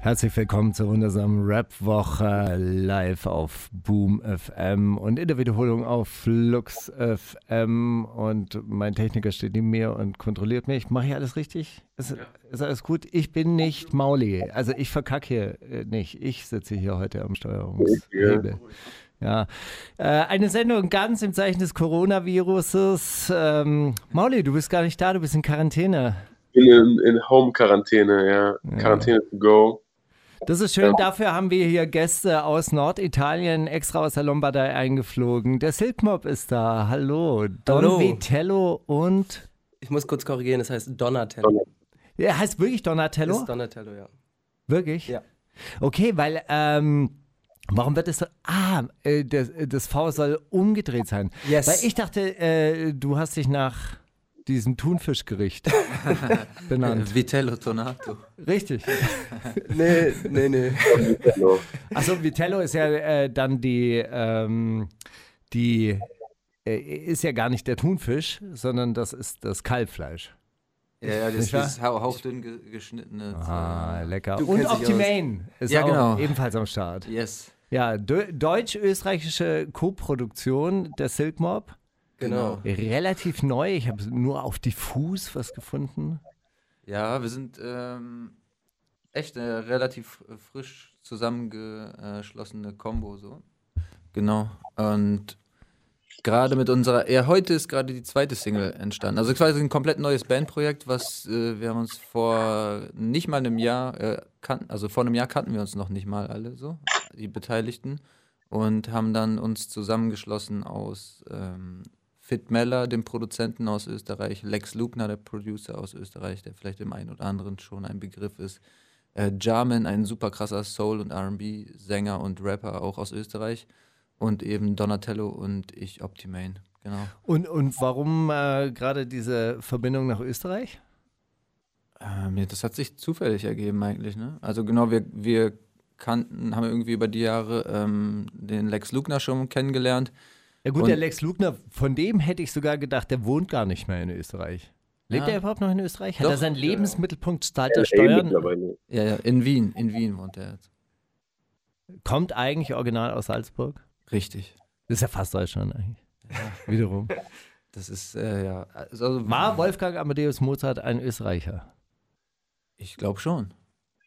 Herzlich willkommen zur wundersamen Rap-Woche live auf Boom FM und in der Wiederholung auf Flux FM. Und mein Techniker steht neben mir und kontrolliert mich. Mache ich alles richtig? Ist, ist alles gut? Ich bin nicht Mauli. Also ich verkacke hier äh, nicht. Ich sitze hier heute am Steuerungshebel. Ja, äh, eine Sendung ganz im Zeichen des Coronaviruses. Ähm, Mauli, du bist gar nicht da, du bist in Quarantäne. bin in, in Home-Quarantäne, ja. Quarantäne to go. Das ist schön. Dafür haben wir hier Gäste aus Norditalien extra aus der Lombardei eingeflogen. Der Silkmob ist da. Hallo. Don Hallo. Vitello und. Ich muss kurz korrigieren, es heißt Donatello. Er heißt wirklich Donatello? Ist Donatello, ja. wirklich? Ja. Okay, weil. Ähm, Warum wird es so? Ah, äh, das, das V soll umgedreht sein. Yes. Weil ich dachte, äh, du hast dich nach diesem Thunfischgericht benannt. Vitello Tonato. Richtig. Nee, nee, nee. Achso, Vitello ist ja äh, dann die, ähm, die äh, ist ja gar nicht der Thunfisch, sondern das ist das Kalbfleisch. Ja, ja, das Nicht ist hauchdünn ge geschnittene. Ah, lecker. Du Und Optimane ist Ja, auch genau. ebenfalls am Start. Yes. Ja, deu- deutsch-österreichische Co-Produktion der Silk Mob. Genau. Relativ neu. Ich habe nur auf diffus was gefunden. Ja, wir sind ähm, echt eine relativ frisch zusammengeschlossene Combo so. Genau. Und gerade mit unserer, ja, heute ist gerade die zweite Single entstanden. Also quasi ein komplett neues Bandprojekt, was äh, wir haben uns vor nicht mal einem Jahr äh, kannten, also vor einem Jahr kannten wir uns noch nicht mal alle so, die Beteiligten. Und haben dann uns zusammengeschlossen aus ähm, Fit Meller, dem Produzenten aus Österreich, Lex Lugner, der Producer aus Österreich, der vielleicht dem einen oder anderen schon ein Begriff ist. Äh, Jarman, ein super krasser Soul- und RB-Sänger und Rapper auch aus Österreich. Und eben Donatello und ich Optimane. Genau. Und, und warum äh, gerade diese Verbindung nach Österreich? Ähm, ja, das hat sich zufällig ergeben eigentlich, ne? Also genau, wir, wir kannten, haben irgendwie über die Jahre ähm, den Lex Lugner schon kennengelernt. Ja gut, Und- der Lex Lugner, von dem hätte ich sogar gedacht, der wohnt gar nicht mehr in Österreich. Lebt Ja. er überhaupt noch in Österreich? Hat Doch, er seinen ja. Lebensmittelpunkt zahlt er Steuern? Ja, ja, in Wien, in Wien wohnt er jetzt. Kommt eigentlich original aus Salzburg? Richtig. Das ist ja fast Deutschland eigentlich. Wiederum. Das ist, äh, ja, also, War Wolfgang Amadeus Mozart ein Österreicher? Ich glaube schon.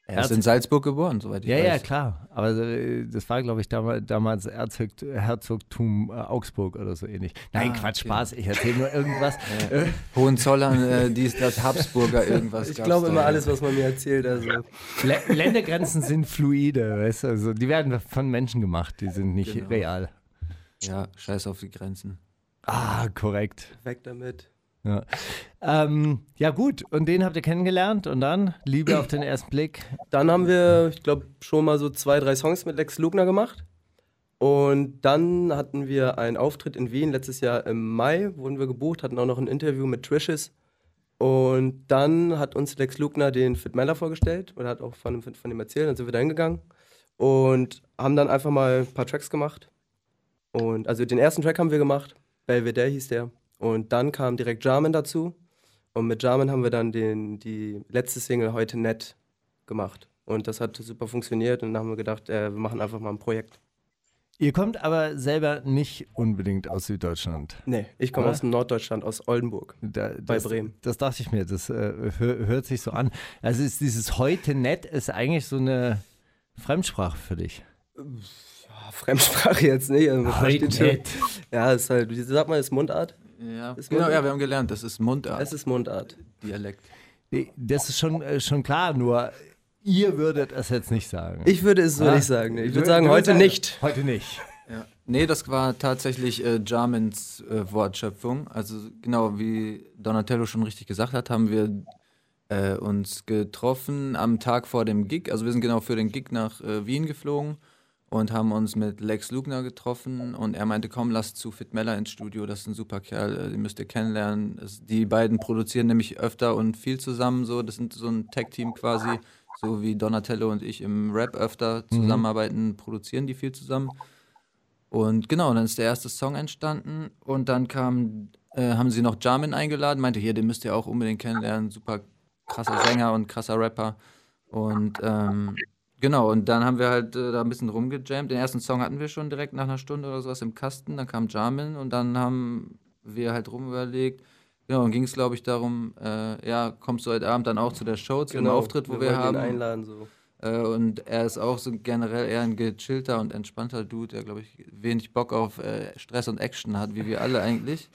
Er ist in Salzburg geboren, soweit ich Ja, weiß. ja, klar. Aber äh, das war, glaube ich, damals, damals Erzog, Herzogtum äh, Augsburg oder so ähnlich. Nein, Ah, Quatsch, okay. Spaß. Ich erzähle nur irgendwas. Äh, Hohenzollern, äh, dies, das, Habsburger, irgendwas. Ich glaube immer ja. alles, was man mir erzählt. Also. Lä- Ländergrenzen sind fluide, weißt du? Also, die werden von Menschen gemacht, die sind nicht Genau. real. Ja, scheiß auf die Grenzen. Ah, korrekt. Weg damit. Ja. Ähm, ja, gut. Und den habt ihr kennengelernt und dann Liebe auf den ersten Blick. Dann haben wir, ich glaube, schon mal so zwei, drei Songs mit Lex Lugner gemacht. Und dann hatten wir einen Auftritt in Wien letztes Jahr im Mai, wurden wir gebucht, hatten auch noch ein Interview mit Trishes. Und dann hat uns Lex Lugner den Fit Meller vorgestellt oder hat auch von, von dem erzählt. Dann sind wir da hingegangen und haben dann einfach mal ein paar Tracks gemacht. Und also den ersten Track haben wir gemacht, Belvedere hieß der. Und dann kam direkt Jarman dazu. Und mit Jarman haben wir dann den, die letzte Single heute nett gemacht. Und das hat super funktioniert und dann haben wir gedacht, äh, wir machen einfach mal ein Projekt. Ihr kommt aber selber nicht unbedingt aus Süddeutschland. Nee, ich komme aus Norddeutschland, aus Oldenburg. Da, Bei das, Bremen. Das dachte ich mir, das äh, hör, hört sich so an. Also ist dieses heute nett ist eigentlich so eine Fremdsprache für dich. Fremdsprache jetzt nicht. Also schon. nett. Ja, ist halt, wie sagt man, ist Mundart? Ja, Ist genau, Mundart? ja, wir haben gelernt, das ist Mundart, Es ist Mundart. Dialekt. Nee, Das ist schon, äh, schon klar, nur ihr würdet es jetzt nicht sagen. Ich würde es so Ah. nicht sagen. Ich würde sagen, heute nicht. Heute nicht. Ja. Nee, das war tatsächlich äh, Jarmans äh, Wortschöpfung. Also genau wie Donatello schon richtig gesagt hat, haben wir äh, uns getroffen am Tag vor dem Gig. Also wir sind genau für den Gig nach äh, Wien geflogen und haben uns mit Lex Lugner getroffen und er meinte, komm, lass zu Fit Meller ins Studio, das ist ein super Kerl, äh, den müsst ihr kennenlernen. Die beiden produzieren nämlich öfter und viel zusammen so, das sind so ein Tag-Team quasi, so wie Donatello und ich im Rap öfter zusammenarbeiten, produzieren die viel zusammen. Und genau, dann ist der erste Song entstanden und dann kam, äh, haben sie noch Jamin eingeladen, meinte, hier, den müsst ihr auch unbedingt kennenlernen, super krasser Sänger und krasser Rapper. Und ähm, genau, und dann haben wir halt äh, da ein bisschen rumgejammt. Den ersten Song hatten wir schon direkt nach einer Stunde oder sowas im Kasten, dann kam Jamin und dann haben wir halt rumüberlegt. Genau, und ging es, glaube ich, darum, äh, ja, kommst du heute Abend dann auch zu der Show, zu dem Auftritt, wo wir, ihn haben. einladen, so. Äh, und er ist auch so generell eher ein gechillter und entspannter Dude, der, glaube ich, wenig Bock auf äh, Stress und Action hat, wie wir alle eigentlich.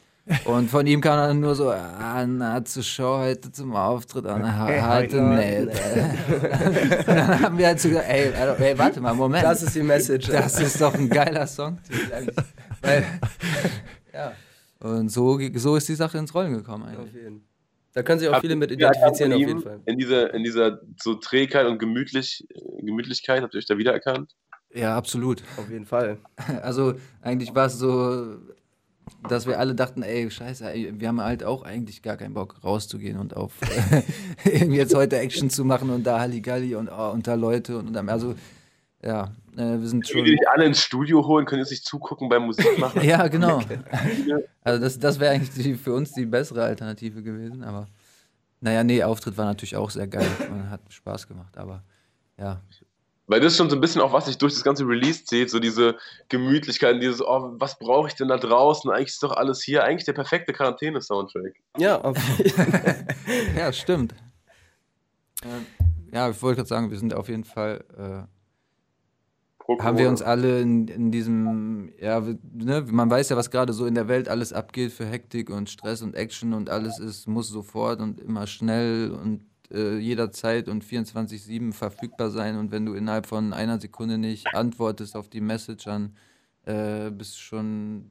Und von ihm kam dann nur so, ah, na, zur Show heute zum Auftritt, ah, na, heute nicht. und dann haben wir halt so gesagt, ey, ey, warte mal, Moment. Das ist die Message. Das ist doch ein geiler Song. Weil, ja. Und so, so ist die Sache ins Rollen gekommen Auf eigentlich. jeden. Da können sich auch viele mit identifizieren, auf jeden Fall. In dieser, in dieser so Trägheit und Gemütlich, Gemütlichkeit, habt ihr euch da wiedererkannt? Ja, absolut. Auf jeden Fall. Also eigentlich war es so, dass wir alle dachten, ey, scheiße, ey, wir haben halt auch eigentlich gar keinen Bock rauszugehen und auf irgendwie jetzt heute Action zu machen und da Halligalli und, oh, und da Leute und, und also ja, äh, wir sind Können schon. die dich alle ins Studio holen, können jetzt nicht zugucken beim Musik machen? Ja, genau. Also das, das wäre eigentlich die, für uns die bessere Alternative gewesen, aber naja, nee, Auftritt war natürlich auch sehr geil und hat Spaß gemacht, aber ja. Weil das ist schon so ein bisschen auch, was sich durch das ganze Release zieht, so diese Gemütlichkeit, dieses, oh, was brauche ich denn da draußen? Eigentlich ist doch alles hier, eigentlich der perfekte Quarantäne-Soundtrack. Ja. Ja, stimmt. Ja, ich wollte gerade sagen, wir sind auf jeden Fall äh, haben wir uns alle in, in diesem, ja, ne, man weiß ja, was gerade so in der Welt alles abgeht für Hektik und Stress und Action und alles ist, muss sofort und immer schnell und äh, jederzeit und 24-7 verfügbar sein und wenn du innerhalb von einer Sekunde nicht antwortest auf die Message, dann äh, bist du schon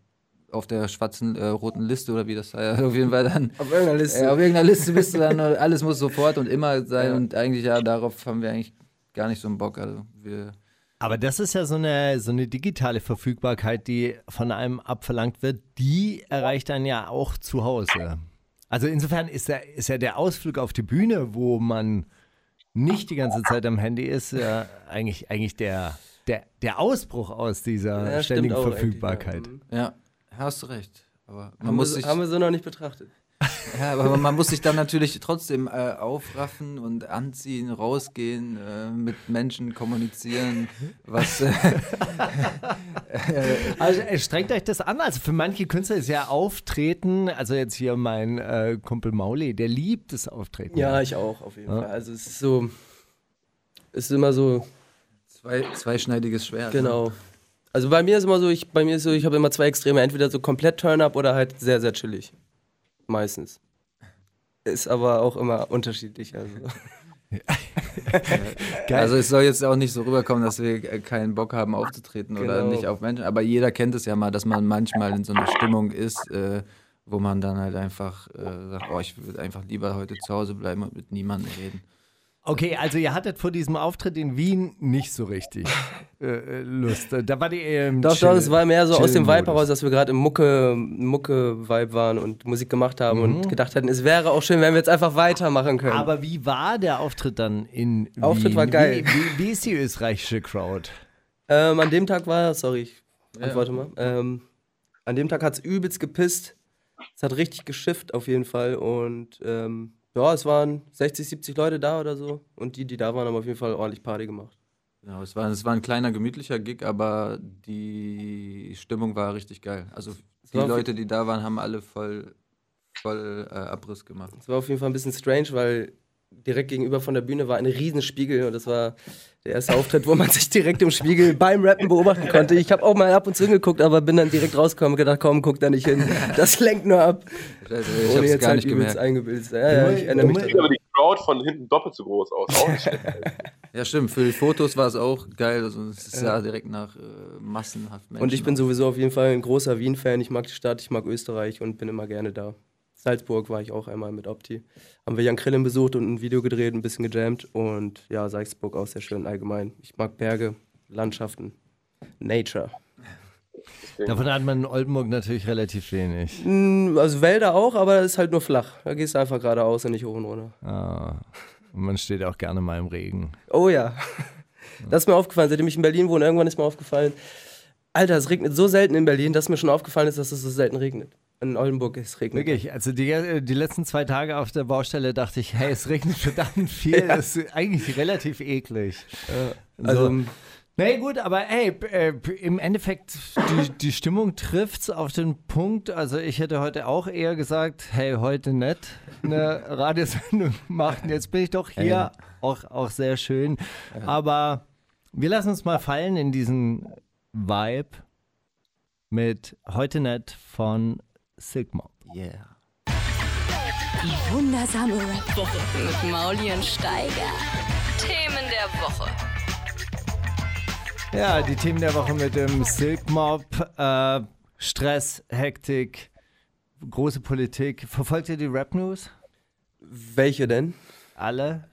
auf der schwarzen, äh, roten Liste oder wie das heißt, auf jeden Fall dann Auf irgendeiner Liste. auf irgendeiner Liste bist du dann, alles muss sofort und immer sein Ja. und eigentlich, ja, darauf haben wir eigentlich gar nicht so einen Bock. Also wir, Aber das ist ja so eine, so eine digitale Verfügbarkeit, die von einem abverlangt wird, die erreicht dann ja auch zu Hause. Also insofern ist ja, ist ja der Ausflug auf die Bühne, wo man nicht die ganze Zeit am Handy ist, ja eigentlich, eigentlich der, der, der Ausbruch aus dieser Ja, ständigen Verfügbarkeit. Ja. ja, hast du recht. Aber man Haben, muss wir, sich, haben wir so noch nicht betrachtet. Ja, aber man muss sich dann natürlich trotzdem äh, aufraffen und anziehen, rausgehen, äh, mit Menschen kommunizieren, was äh, Also äh, strengt euch das an. Also für manche Künstler ist ja Auftreten, also jetzt hier mein äh, Kumpel Mauli, der liebt das Auftreten. Ja, ich auch, auf jeden Fall. Also es ist so, es ist immer so, zwei, zweischneidiges Schwert. ne? genau. Also bei mir ist immer so, ich, bei mir ist so, ich habe immer zwei Extreme, entweder so komplett Turn-up oder halt sehr, sehr chillig. Meistens. Ist aber auch immer unterschiedlich. Also. Geil. Also es soll jetzt auch nicht so rüberkommen, dass wir äh, keinen Bock haben aufzutreten oder Genau. nicht auf Menschen. Aber jeder kennt es ja mal, dass man manchmal in so einer Stimmung ist, äh, wo man dann halt einfach äh, sagt, oh, ich würde einfach lieber heute zu Hause bleiben und mit niemandem reden. Okay, also ihr hattet vor diesem Auftritt in Wien nicht so richtig äh, äh, Lust. Da war die eher im Doch, Chill- doch, es war mehr so aus dem Vibe heraus, dass wir gerade im Mucke, Mucke-Vibe waren und Musik gemacht haben und gedacht hätten, es wäre auch schön, wenn wir jetzt einfach weitermachen können. Aber wie war der Auftritt dann in Wien? Auftritt war geil. Wie, wie, wie ist die österreichische Crowd? Ähm, an dem Tag war, sorry, ich antworte mal. Ähm, an dem Tag hat es übelst gepisst. Es hat richtig geschifft auf jeden Fall. Und ähm, ja, es waren 60, 70 Leute da oder so. Und die, die da waren, haben auf jeden Fall ordentlich Party gemacht. Genau, es war, es war ein kleiner, gemütlicher Gig, aber die Stimmung war richtig geil. Also die Leute, die da waren, haben alle voll, voll äh, Abriss gemacht. Es war auf jeden Fall ein bisschen strange, weil direkt gegenüber von der Bühne war ein Riesenspiegel und das war der erste Auftritt, wo man sich direkt im Spiegel beim Rappen beobachten konnte. Ich habe auch mal ab und zu hingeguckt, aber bin dann direkt rausgekommen und gedacht, komm, guck da nicht hin. Das lenkt nur ab. Also, ich Ohne hab's jetzt gar halt nicht gemerkt. eingebildet. Ja, ja, ich erinnere mich daran. die Crowd von hinten doppelt so groß aus. Ja, stimmt. Für die Fotos war es auch geil. Also es sah direkt nach äh, massenhaft Menschen Und ich bin aus. sowieso auf jeden Fall ein großer Wien-Fan. Ich mag die Stadt, ich mag Österreich und bin immer gerne da. Salzburg war ich auch einmal mit Opti. Haben wir Jan Krillen besucht und ein Video gedreht, ein bisschen gejammt. Und ja, Salzburg auch sehr schön allgemein. Ich mag Berge, Landschaften, Nature. Davon hat man in Oldenburg natürlich relativ wenig. Mm, Also Wälder auch, aber das ist halt nur flach. Da gehst du einfach geradeaus und nicht hoch und runter. Ah. Und man steht auch gerne mal im Regen. Oh ja. Das ist mir aufgefallen, seitdem ich in Berlin wohne, irgendwann ist mir aufgefallen, Alter, es regnet so selten in Berlin, dass mir schon aufgefallen ist, dass es so selten regnet. In Oldenburg es regnet. Wirklich, also die, die letzten zwei Tage auf der Baustelle dachte ich, hey, es regnet verdammt viel. Ja. Das ist eigentlich relativ eklig. Also, So. Nee, gut, aber hey, p- äh, im Endeffekt, die, die Stimmung trifft's auf den Punkt. Also ich hätte heute auch eher gesagt, hey, heute nicht eine Radiosendung machen. Jetzt bin ich doch hier, Ja. auch, auch sehr schön. Aber wir lassen uns mal fallen in diesen Vibe mit heute nicht von Sigma. Yeah. Die wundersame Rap-Woche mit Mauli und Steiger. Themen der Woche. Ja, die Themen der Woche mit dem Silk Mob, äh, Stress, Hektik, große Politik. Verfolgt ihr die Rap News? welche denn? Alle?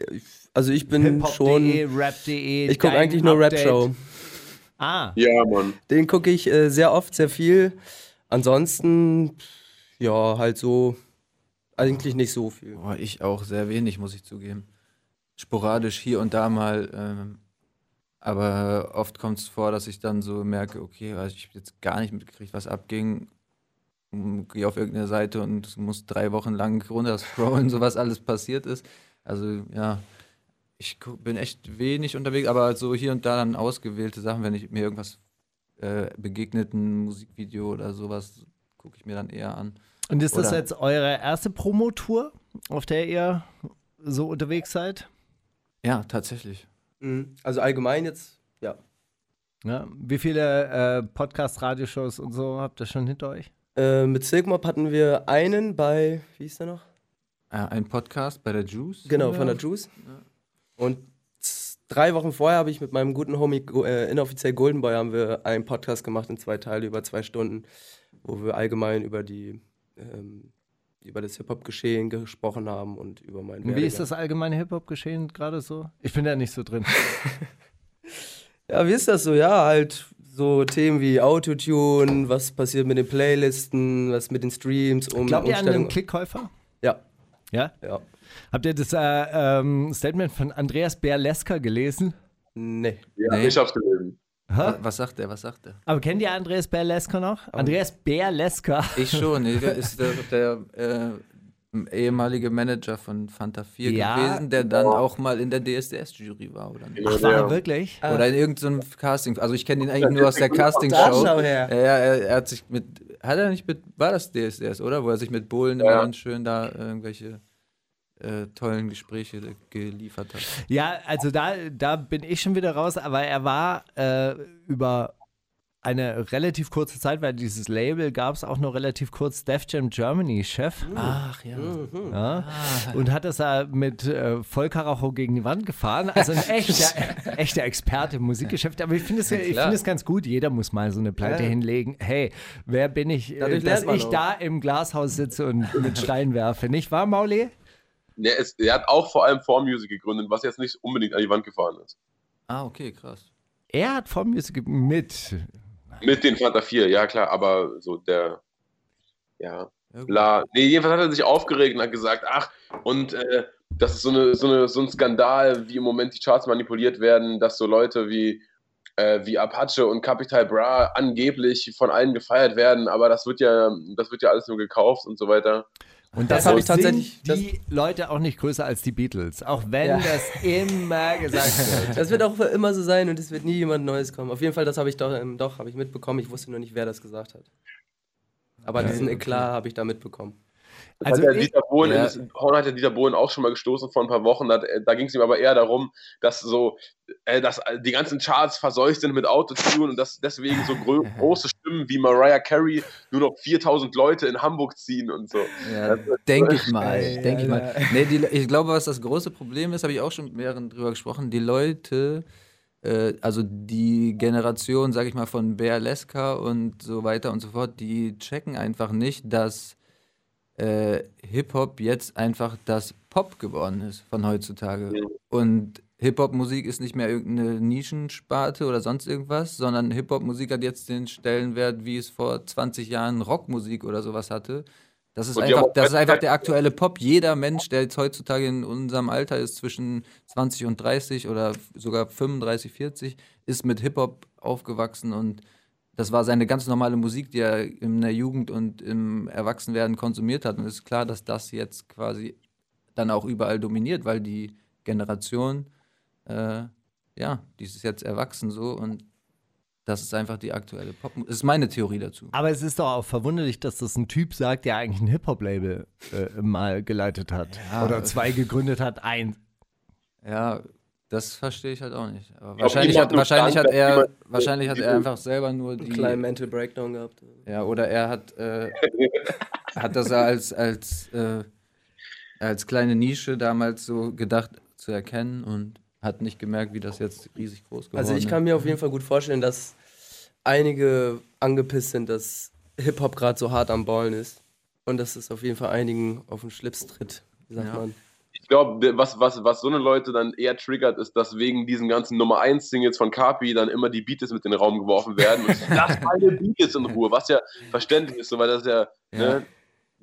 Also ich bin schon. Rap.de. Ich gucke eigentlich nur. Rap-Show. Ah, Ja, Mann. Den gucke ich äh, sehr oft, sehr viel. Ansonsten, ja, halt so. Eigentlich nicht so viel. Boah, ich auch sehr wenig, muss ich zugeben. Sporadisch hier und da mal. Ähm, aber oft kommt es vor, dass ich dann so merke, okay, also ich habe jetzt gar nicht mitgekriegt, was abging. Mm, Gehe auf irgendeine Seite und muss drei Wochen lang runter scrollen, so was alles passiert ist. Also ja, ich bin echt wenig unterwegs, aber so hier und da dann ausgewählte Sachen, wenn ich mir irgendwas äh, begegnet, ein Musikvideo oder sowas, gucke ich mir dann eher an. und ist das Oder- jetzt eure erste Promotour, auf der ihr so unterwegs seid? Ja, tatsächlich. Mhm. Also allgemein jetzt, ja. Ja, wie viele äh, Podcast, Radioshows und so habt ihr schon hinter euch? Äh, mit Silkmob hatten wir einen bei, wie hieß der noch? Äh, ein Podcast bei der Juice. Genau, oder? von der Juice. Und z- drei Wochen vorher habe ich mit meinem guten Homie äh, inoffiziell Golden Boy haben wir einen Podcast gemacht in zwei Teile über zwei Stunden, wo wir allgemein über die ähm, über das Hip-Hop-Geschehen gesprochen haben und über meinen wie ist das allgemeine Hip-Hop-Geschehen gerade so? Ich bin da nicht so drin. Ja, wie ist das so? Ja, halt so Themen wie Autotune, was passiert mit den Playlisten, was mit den Streams, um Glaubt ihr an den Klickkäufer? Ja, Ja? ja. Habt ihr das äh, ähm, Statement von Andreas Berlesker gelesen? Nee. Ja, Nee. ich hab's gelesen. Wa- Was sagt der, was sagt der? Aber kennt ihr Andreas Berlesker noch? Andreas Berlesker. Ich schon, der ist der, der äh, ehemalige Manager von Fanta 4 Ja. gewesen, der dann auch mal in der DSDS-Jury war, oder nicht? Ach, war er Ja. wirklich? Oder in irgendeinem Casting. Also ich kenne ihn eigentlich nur aus der Castingshow. Ja, ja, er, er hat sich mit, hat er nicht mit, war das DSDS, oder? Wo er sich mit Bohlen Ja. immer ganz schön da irgendwelche äh, tollen Gespräche geliefert hat. Ja, also da, da bin ich schon wieder raus, aber er war äh, über eine relativ kurze Zeit, weil dieses Label gab es auch nur relativ kurz, Def Jam Germany Chef. Ach ja. Ja, und hat das da mit äh, Vollkaracho gegen die Wand gefahren. Also ein echter, echter Experte im Musikgeschäft. Aber ich finde es ja, ich klar. finde es ganz gut. Jeder muss mal so eine Pleite Ja. hinlegen. Hey, wer bin ich, äh, Dadurch dass ich auch. da im Glashaus sitze und mit Stein werfe? Nicht wahr, Mauli? Ja, es, er hat auch vor allem Formmusik gegründet, was jetzt nicht unbedingt an die Wand gefahren ist. Ah, okay, krass. Er hat vom Music mit. Mit den Fanta 4, ja klar, aber so der, ja, Ja, bla. Nee, jedenfalls hat er sich aufgeregt und hat gesagt, ach, und äh, das ist so, eine, so, eine, so ein Skandal, wie im Moment die Charts manipuliert werden, dass so Leute wie, äh, wie Apache und Capital Bra angeblich von allen gefeiert werden, aber das wird ja, das wird ja alles nur gekauft und so weiter. Und Das habe ich tatsächlich- die Leute auch nicht größer als die Beatles. Auch wenn Ja. das immer gesagt wird. Das wird auch für immer so sein und es wird nie jemand Neues kommen. Auf jeden Fall, das habe ich doch, ähm, doch ich mitbekommen. Ich wusste nur nicht, wer das gesagt hat. Aber Ja, diesen okay. Eklat habe ich da mitbekommen. Das Also hat ja ich- Dieter Bohlen, Ja. Horn hat ja Dieter Bohlen auch schon mal gestoßen vor ein paar Wochen. Da, da ging es ihm aber eher darum, dass so, äh, dass die ganzen Charts verseucht sind mit Autotune und dass deswegen so große Stimmen wie Mariah Carey nur noch 4000 Leute in Hamburg ziehen und so. Ja, denke ich mal, denke ich mal. Nee, die, ich glaube, was das große Problem ist, habe ich auch schon mehreren drüber gesprochen, die Leute, äh, also die Generation, sage ich mal, von Bär Leska und so weiter und so fort, die checken einfach nicht, dass äh, Hip-Hop jetzt einfach das Pop geworden ist von heutzutage. Ja. Und Hip-Hop-Musik ist nicht mehr irgendeine Nischensparte oder sonst irgendwas, sondern Hip-Hop-Musik hat jetzt den Stellenwert, wie es vor 20 Jahren Rockmusik oder sowas hatte. Das ist Und einfach, das ist einfach der aktuelle Pop. Jeder Mensch, der jetzt heutzutage in unserem Alter ist, zwischen 20 und 30 oder sogar 35, 40, ist mit Hip-Hop aufgewachsen und das war seine ganz normale Musik, die er in der Jugend und im Erwachsenwerden konsumiert hat. Und es ist klar, dass das jetzt quasi dann auch überall dominiert, weil die Generation, äh, ja, die ist jetzt erwachsen so und das ist einfach die aktuelle Pop. Das ist meine Theorie dazu. Aber es ist doch auch verwunderlich, dass das ein Typ sagt, der eigentlich ein Hip-Hop-Label äh, mal geleitet hat. Ja. Oder zwei gegründet hat, ein. Ja, das verstehe ich halt auch nicht. Aber wahrscheinlich hat, wahrscheinlich hat er, wahrscheinlich hat er einfach selber nur Einen die. kleinen Mental Breakdown gehabt. Ja, oder er hat, äh, hat das als, als, äh, als kleine Nische damals so gedacht zu erkennen und hat nicht gemerkt, wie das jetzt riesig groß geworden Also ich kann mir auf jeden Fall gut vorstellen, dass einige angepisst sind, dass Hip-Hop gerade so hart am Ballen ist. Und dass es auf jeden Fall einigen auf den Schlips tritt, sagt Ja. man. Ich glaube, was, was, was so eine Leute dann eher triggert, ist, dass wegen diesen ganzen Nummer 1 Singles von Kapi dann immer die Beats mit in den Raum geworfen werden. Und lass meine Beats in Ruhe, was ja verständlich ist, so, weil das ja, Ja. ne,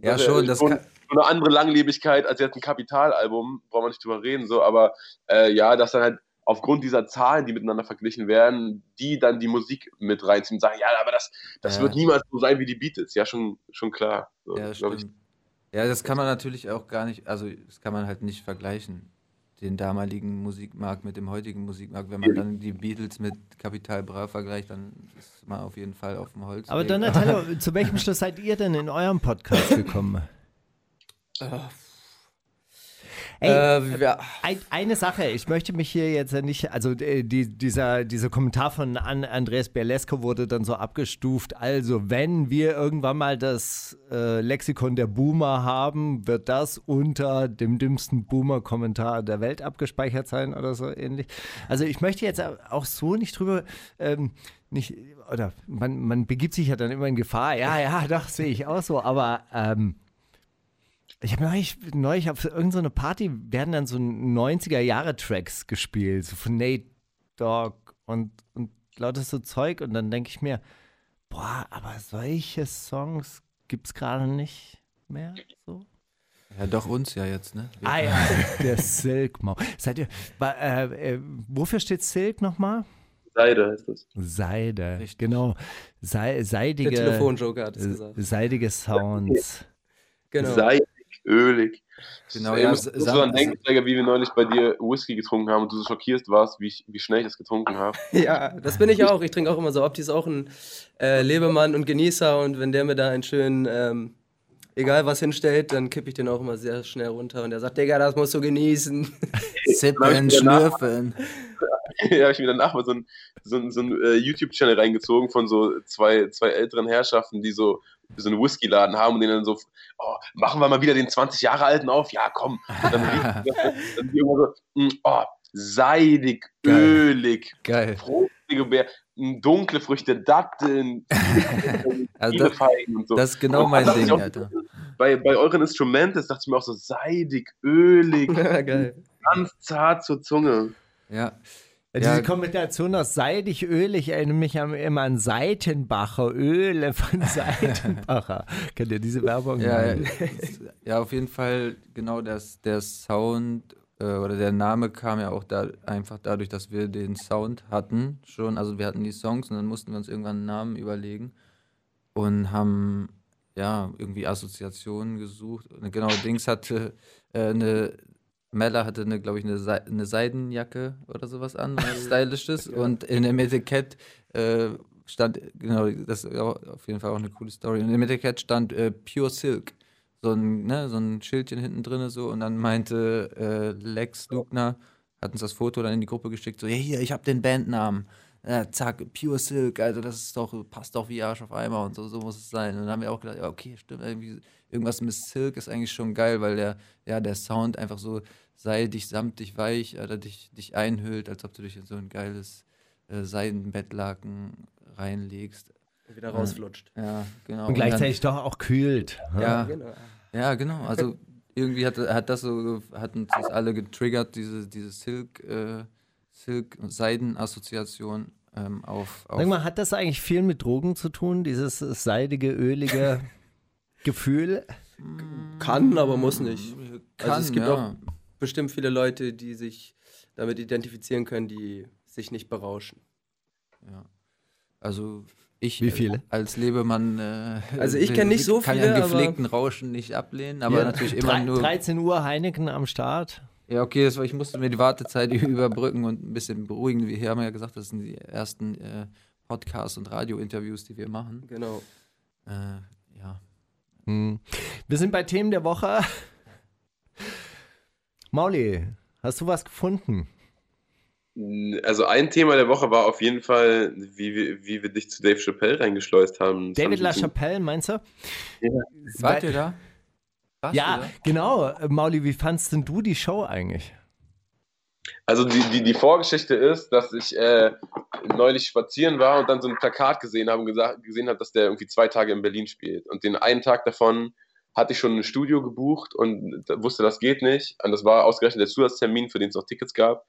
Ja, das schon, das kann, eine andere Langlebigkeit als jetzt ein Kapitalalbum, brauchen wir nicht drüber reden, so, aber äh, ja, dass dann halt aufgrund dieser Zahlen, die miteinander verglichen werden, die dann die Musik mit reinziehen und sagen, ja, aber das, das Ja. wird niemals so sein wie die Beatles, ja, schon, schon klar. So, ja, stimmt. Ja, das kann man natürlich auch gar nicht, also das kann man halt nicht vergleichen, den damaligen Musikmarkt mit dem heutigen Musikmarkt. Wenn man dann die Beatles mit Capital Bra vergleicht, dann ist man auf jeden Fall auf dem Holz. Aber Donatello, zu welchem Schluss seid ihr denn in eurem Podcast gekommen? Ey, Äh, ja, Ein, eine Sache, ich möchte mich hier jetzt ja nicht, also äh, die, dieser, dieser Kommentar von An Andreas Berlesko wurde dann so abgestuft, also wenn wir irgendwann mal das äh, Lexikon der Boomer haben, wird das unter dem dümmsten Boomer-Kommentar der Welt abgespeichert sein oder so ähnlich. Also ich möchte jetzt auch so nicht drüber, ähm, nicht, oder man, man begibt sich ja dann immer in Gefahr, ja, ja, doch, sehe ich auch so, aber ähm, ich habe neulich, neulich auf irgendeiner Party werden dann so 90er-Jahre-Tracks gespielt, so von Nate Dogg und, und lauter so Zeug. Und dann denke ich mir, boah, aber solche Songs gibt es gerade nicht mehr. So. Ja, doch uns ja jetzt, ne? Wir- Ah ja, der Silk Mau. Seid ihr, äh, äh, wofür steht Silk nochmal? Seide heißt das. Seide, Richtig. genau. Sei, der seidige, Telefonjoker hat es gesagt. seidige Sounds. Genau. Seidig, ölig. Genau, ja, musst, s- musst du Sam- dann denken, Steiger, wie wir neulich bei dir Whisky getrunken haben und du so schockiert warst, wie, ich, wie schnell ich das getrunken habe. Ja, das bin ich auch. Ich trinke auch immer so. Opti ist auch ein äh, Lebemann und Genießer und wenn der mir da einen schönen, ähm, egal was hinstellt, dann kippe ich den auch immer sehr schnell runter und er sagt, Digga, das musst du genießen. Sippen, schlürfen. habe ich mir danach mal so ein, so ein, so ein äh, YouTube-Channel reingezogen von so zwei, zwei älteren Herrschaften, die so, so einen Whisky-Laden haben und denen dann so, oh, machen wir mal wieder den 20 Jahre alten auf? Ja, komm. Und dann, dann die immer so, mm, oh, seidig, Geil. ölig, Geil. fruchtige Beer, mm, dunkle Früchte, Datteln, Also das, Feigen und so. das ist genau mein dann Ding, auch, Alter. Bei, bei euren Instrumenten dachte ich mir auch so seidig, ölig, Geil. ganz zart zur Zunge. Ja. Ja, Ja. Diese Kombination aus seidig, ölig erinnert mich an, immer an Seitenbacher, Öle von Seitenbacher. Kennt ihr diese Werbung? Ja, ja, auf jeden Fall genau das, der Sound äh, oder der Name kam ja auch da einfach dadurch, dass wir den Sound hatten schon. Also wir hatten die Songs und dann mussten wir uns irgendwann einen Namen überlegen und haben ja irgendwie Assoziationen gesucht. Und genau, Dings hatte äh, eine Mella hatte eine, glaube ich, eine, Sei eine Seidenjacke oder sowas an, was stylisches. Und in dem Etikett äh, stand, genau, das ist auf jeden Fall auch eine coole Story. Und im Etikett stand äh, Pure Silk. So ein, ne, so ein Schildchen hinten drin so. Und dann meinte äh, Lex Lugner, hat uns das Foto dann in die Gruppe geschickt, so, ja, hier, ich habe den Bandnamen. Ja, zack, Pure Silk, also das ist doch, passt doch wie Arsch auf Eimer und so, so muss es sein. Und dann haben wir auch gedacht, ja, okay, stimmt, irgendwie, irgendwas mit Silk ist eigentlich schon geil, weil der, ja, der Sound einfach so seidig, samtig, weich, Alter, dich, dich einhüllt, als ob du dich in so ein geiles äh, Seidenbettlaken reinlegst. Wieder rausflutscht. Ja, genau. Und dann- gleichzeitig doch auch kühlt. ja, Genau. ja, genau. Also irgendwie hat, hat das so, hat uns das alle getriggert, diese, diese Silk, äh, Silk-Seiden-Assoziation ähm, auf, auf Sag mal, hat das eigentlich viel mit Drogen zu tun, dieses seidige, ölige Gefühl? Kann, aber muss nicht. Kann, also es gibt ja. auch bestimmt viele Leute, die sich damit identifizieren können, die sich nicht berauschen. Also ich Wie viele? als Lebemann äh, Also ich kenn nicht so kann viele, ja einen gepflegten Rauschen nicht ablehnen, aber Ja, natürlich immer drei- nur 13 Uhr Heineken am Start. Ja, okay, das war, ich musste mir die Wartezeit überbrücken und ein bisschen beruhigen. Wir haben ja gesagt, das sind die ersten äh, Podcasts und Radiointerviews, die wir machen. Genau. Äh, ja. Hm. Wir sind bei Themen der Woche. Mauli, hast du was gefunden? Also ein Thema der Woche war auf jeden Fall, wie wir, wie wir dich zu Dave Chappelle reingeschleust haben. Das David haben LaChapelle, meinst du? Wart ihr da? Warst Ja, du da? genau. Mauli, wie fandst denn du die Show eigentlich? Also die, die, die Vorgeschichte ist, dass ich äh, neulich spazieren war und dann so ein Plakat gesehen habe und gesagt, gesehen habe, dass der irgendwie zwei Tage in Berlin spielt. Und den einen Tag davon hatte ich schon ein Studio gebucht und wusste, das geht nicht. Und das war ausgerechnet der Zusatztermin, für den es noch Tickets gab.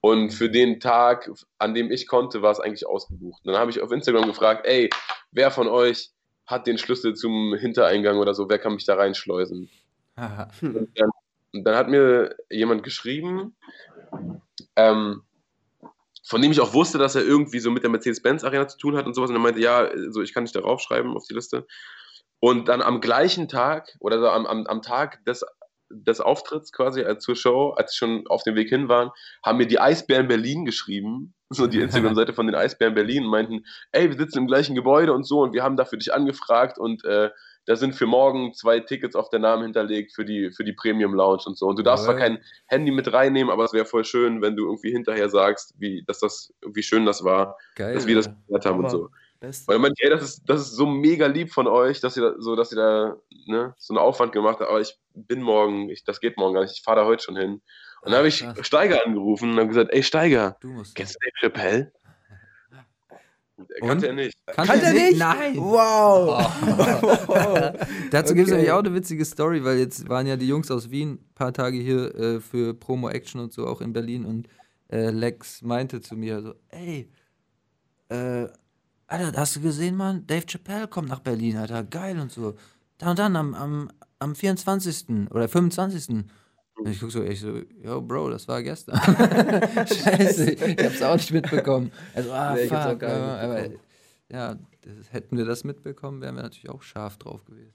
Und für den Tag, an dem ich konnte, war es eigentlich ausgebucht. Und dann habe ich auf Instagram gefragt, ey, wer von euch hat den Schlüssel zum Hintereingang oder so, wer kann mich da reinschleusen? Und dann, und dann hat mir jemand geschrieben, ähm, von dem ich auch wusste, dass er irgendwie so mit der Mercedes-Benz-Arena zu tun hat und sowas. Und er meinte, ja, so ich kann dich darauf schreiben auf die Liste. Und dann am gleichen Tag oder so am, am, am Tag des, des Auftritts quasi als zur Show, als ich schon auf dem Weg hin waren, haben mir die Eisbären Berlin geschrieben, so die Instagram-Seite von den Eisbären Berlin und meinten, ey, wir sitzen im gleichen Gebäude und so und wir haben da für dich angefragt und äh, da sind für morgen zwei Tickets auf der Namen hinterlegt für die, für die Premium Lounge und so. Und du darfst zwar kein Handy mit reinnehmen, aber es wäre voll schön, wenn du irgendwie hinterher sagst, wie, dass das, wie schön das war, Geil. dass wir das gehört haben und Aber- so. Und dann meinte ich, ey, das ist, das ist so mega lieb von euch, dass ihr da, so, dass ihr da ne, so einen Aufwand gemacht habt, aber ich bin morgen, ich, das geht morgen gar nicht, ich fahre da heute schon hin. Und dann habe ich. Steiger angerufen und habe gesagt, ey Steiger, Du musst. kennst du Dave Chappelle? Er kannte er nicht. Kann Kann der nicht? Nein. Wow! Dazu gibt es Okay. nämlich auch eine witzige Story, weil jetzt waren ja die Jungs aus Wien ein paar Tage hier äh, für Promo-Action und so auch in Berlin und äh, Lex meinte zu mir so, ey, äh, Alter, hast du gesehen, Mann? Dave Chappelle kommt nach Berlin, Alter, geil und so. Dann und dann am, am, am 24. oder 25. Und ich guck so, ich so, yo, Bro, das war gestern. Scheiße, ich hab's auch nicht mitbekommen. Also, ah, Nee, fuck, gar nicht ja, aber, ja, das, hätten wir das mitbekommen, wären wir natürlich auch scharf drauf gewesen.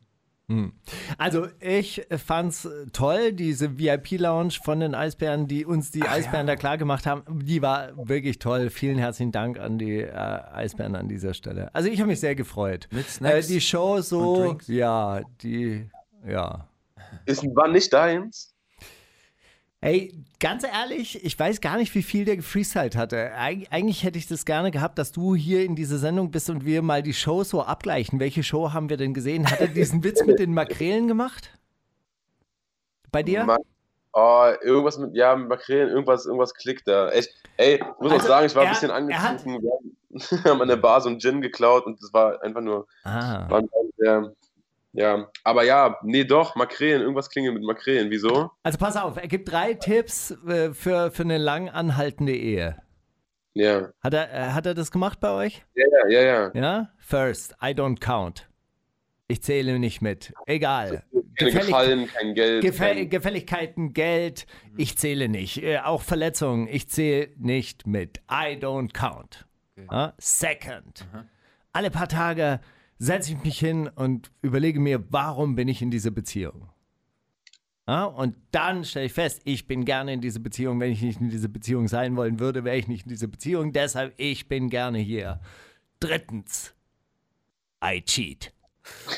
Hm. Also ich fand's äh, toll, diese VIP-Lounge von den Eisbären, die uns die Eisbären da klar gemacht haben, die war wirklich toll. Vielen herzlichen Dank an die äh, Eisbären an dieser Stelle. Also ich habe mich sehr gefreut. Mit Äh, Snacks die Show so, ja, die, ja. Ist, war nicht deins? Ey, ganz ehrlich, ich weiß gar nicht, wie viel der gefreestylt hatte. Eig eigentlich hätte ich das gerne gehabt, dass du hier in dieser Sendung bist und wir mal die Show so abgleichen. Welche Show haben wir denn gesehen? Hat er diesen Witz mit den Makrelen gemacht? Bei dir? Ma- Oh, irgendwas mit, ja, mit Makrelen, irgendwas, irgendwas klickt da. Echt, ey, ich muss Also, auch sagen, ich war ein er- bisschen er hat- angetrunken. Wir haben- an der Bar so einen Gin geklaut und das war einfach nur, Ah. war sehr, ja, aber ja, nee, doch, Makrelen, irgendwas klingelt mit Makrelen. Wieso? Also pass auf, er gibt drei Tipps äh, für, für eine lang anhaltende Ehe. Ja, Hat er, äh, hat er das gemacht bei euch? ja, ja, ja, ja. Ja? First, I don't count. Ich zähle nicht mit. Egal. Keine Gefällig- Gefallen, kein Geld. Gefäll kein, Gefälligkeiten, Geld, ich zähle nicht. Äh, auch Verletzungen, ich zähle nicht mit. I don't count. Ja? Second. Alle paar Tage setze ich mich hin und überlege mir, warum bin ich in dieser Beziehung? Ja? Und dann stelle ich fest, ich bin gerne in dieser Beziehung. Wenn ich nicht in dieser Beziehung sein wollen würde, wäre ich nicht in dieser Beziehung. Deshalb, ich bin gerne hier. Drittens, I cheat.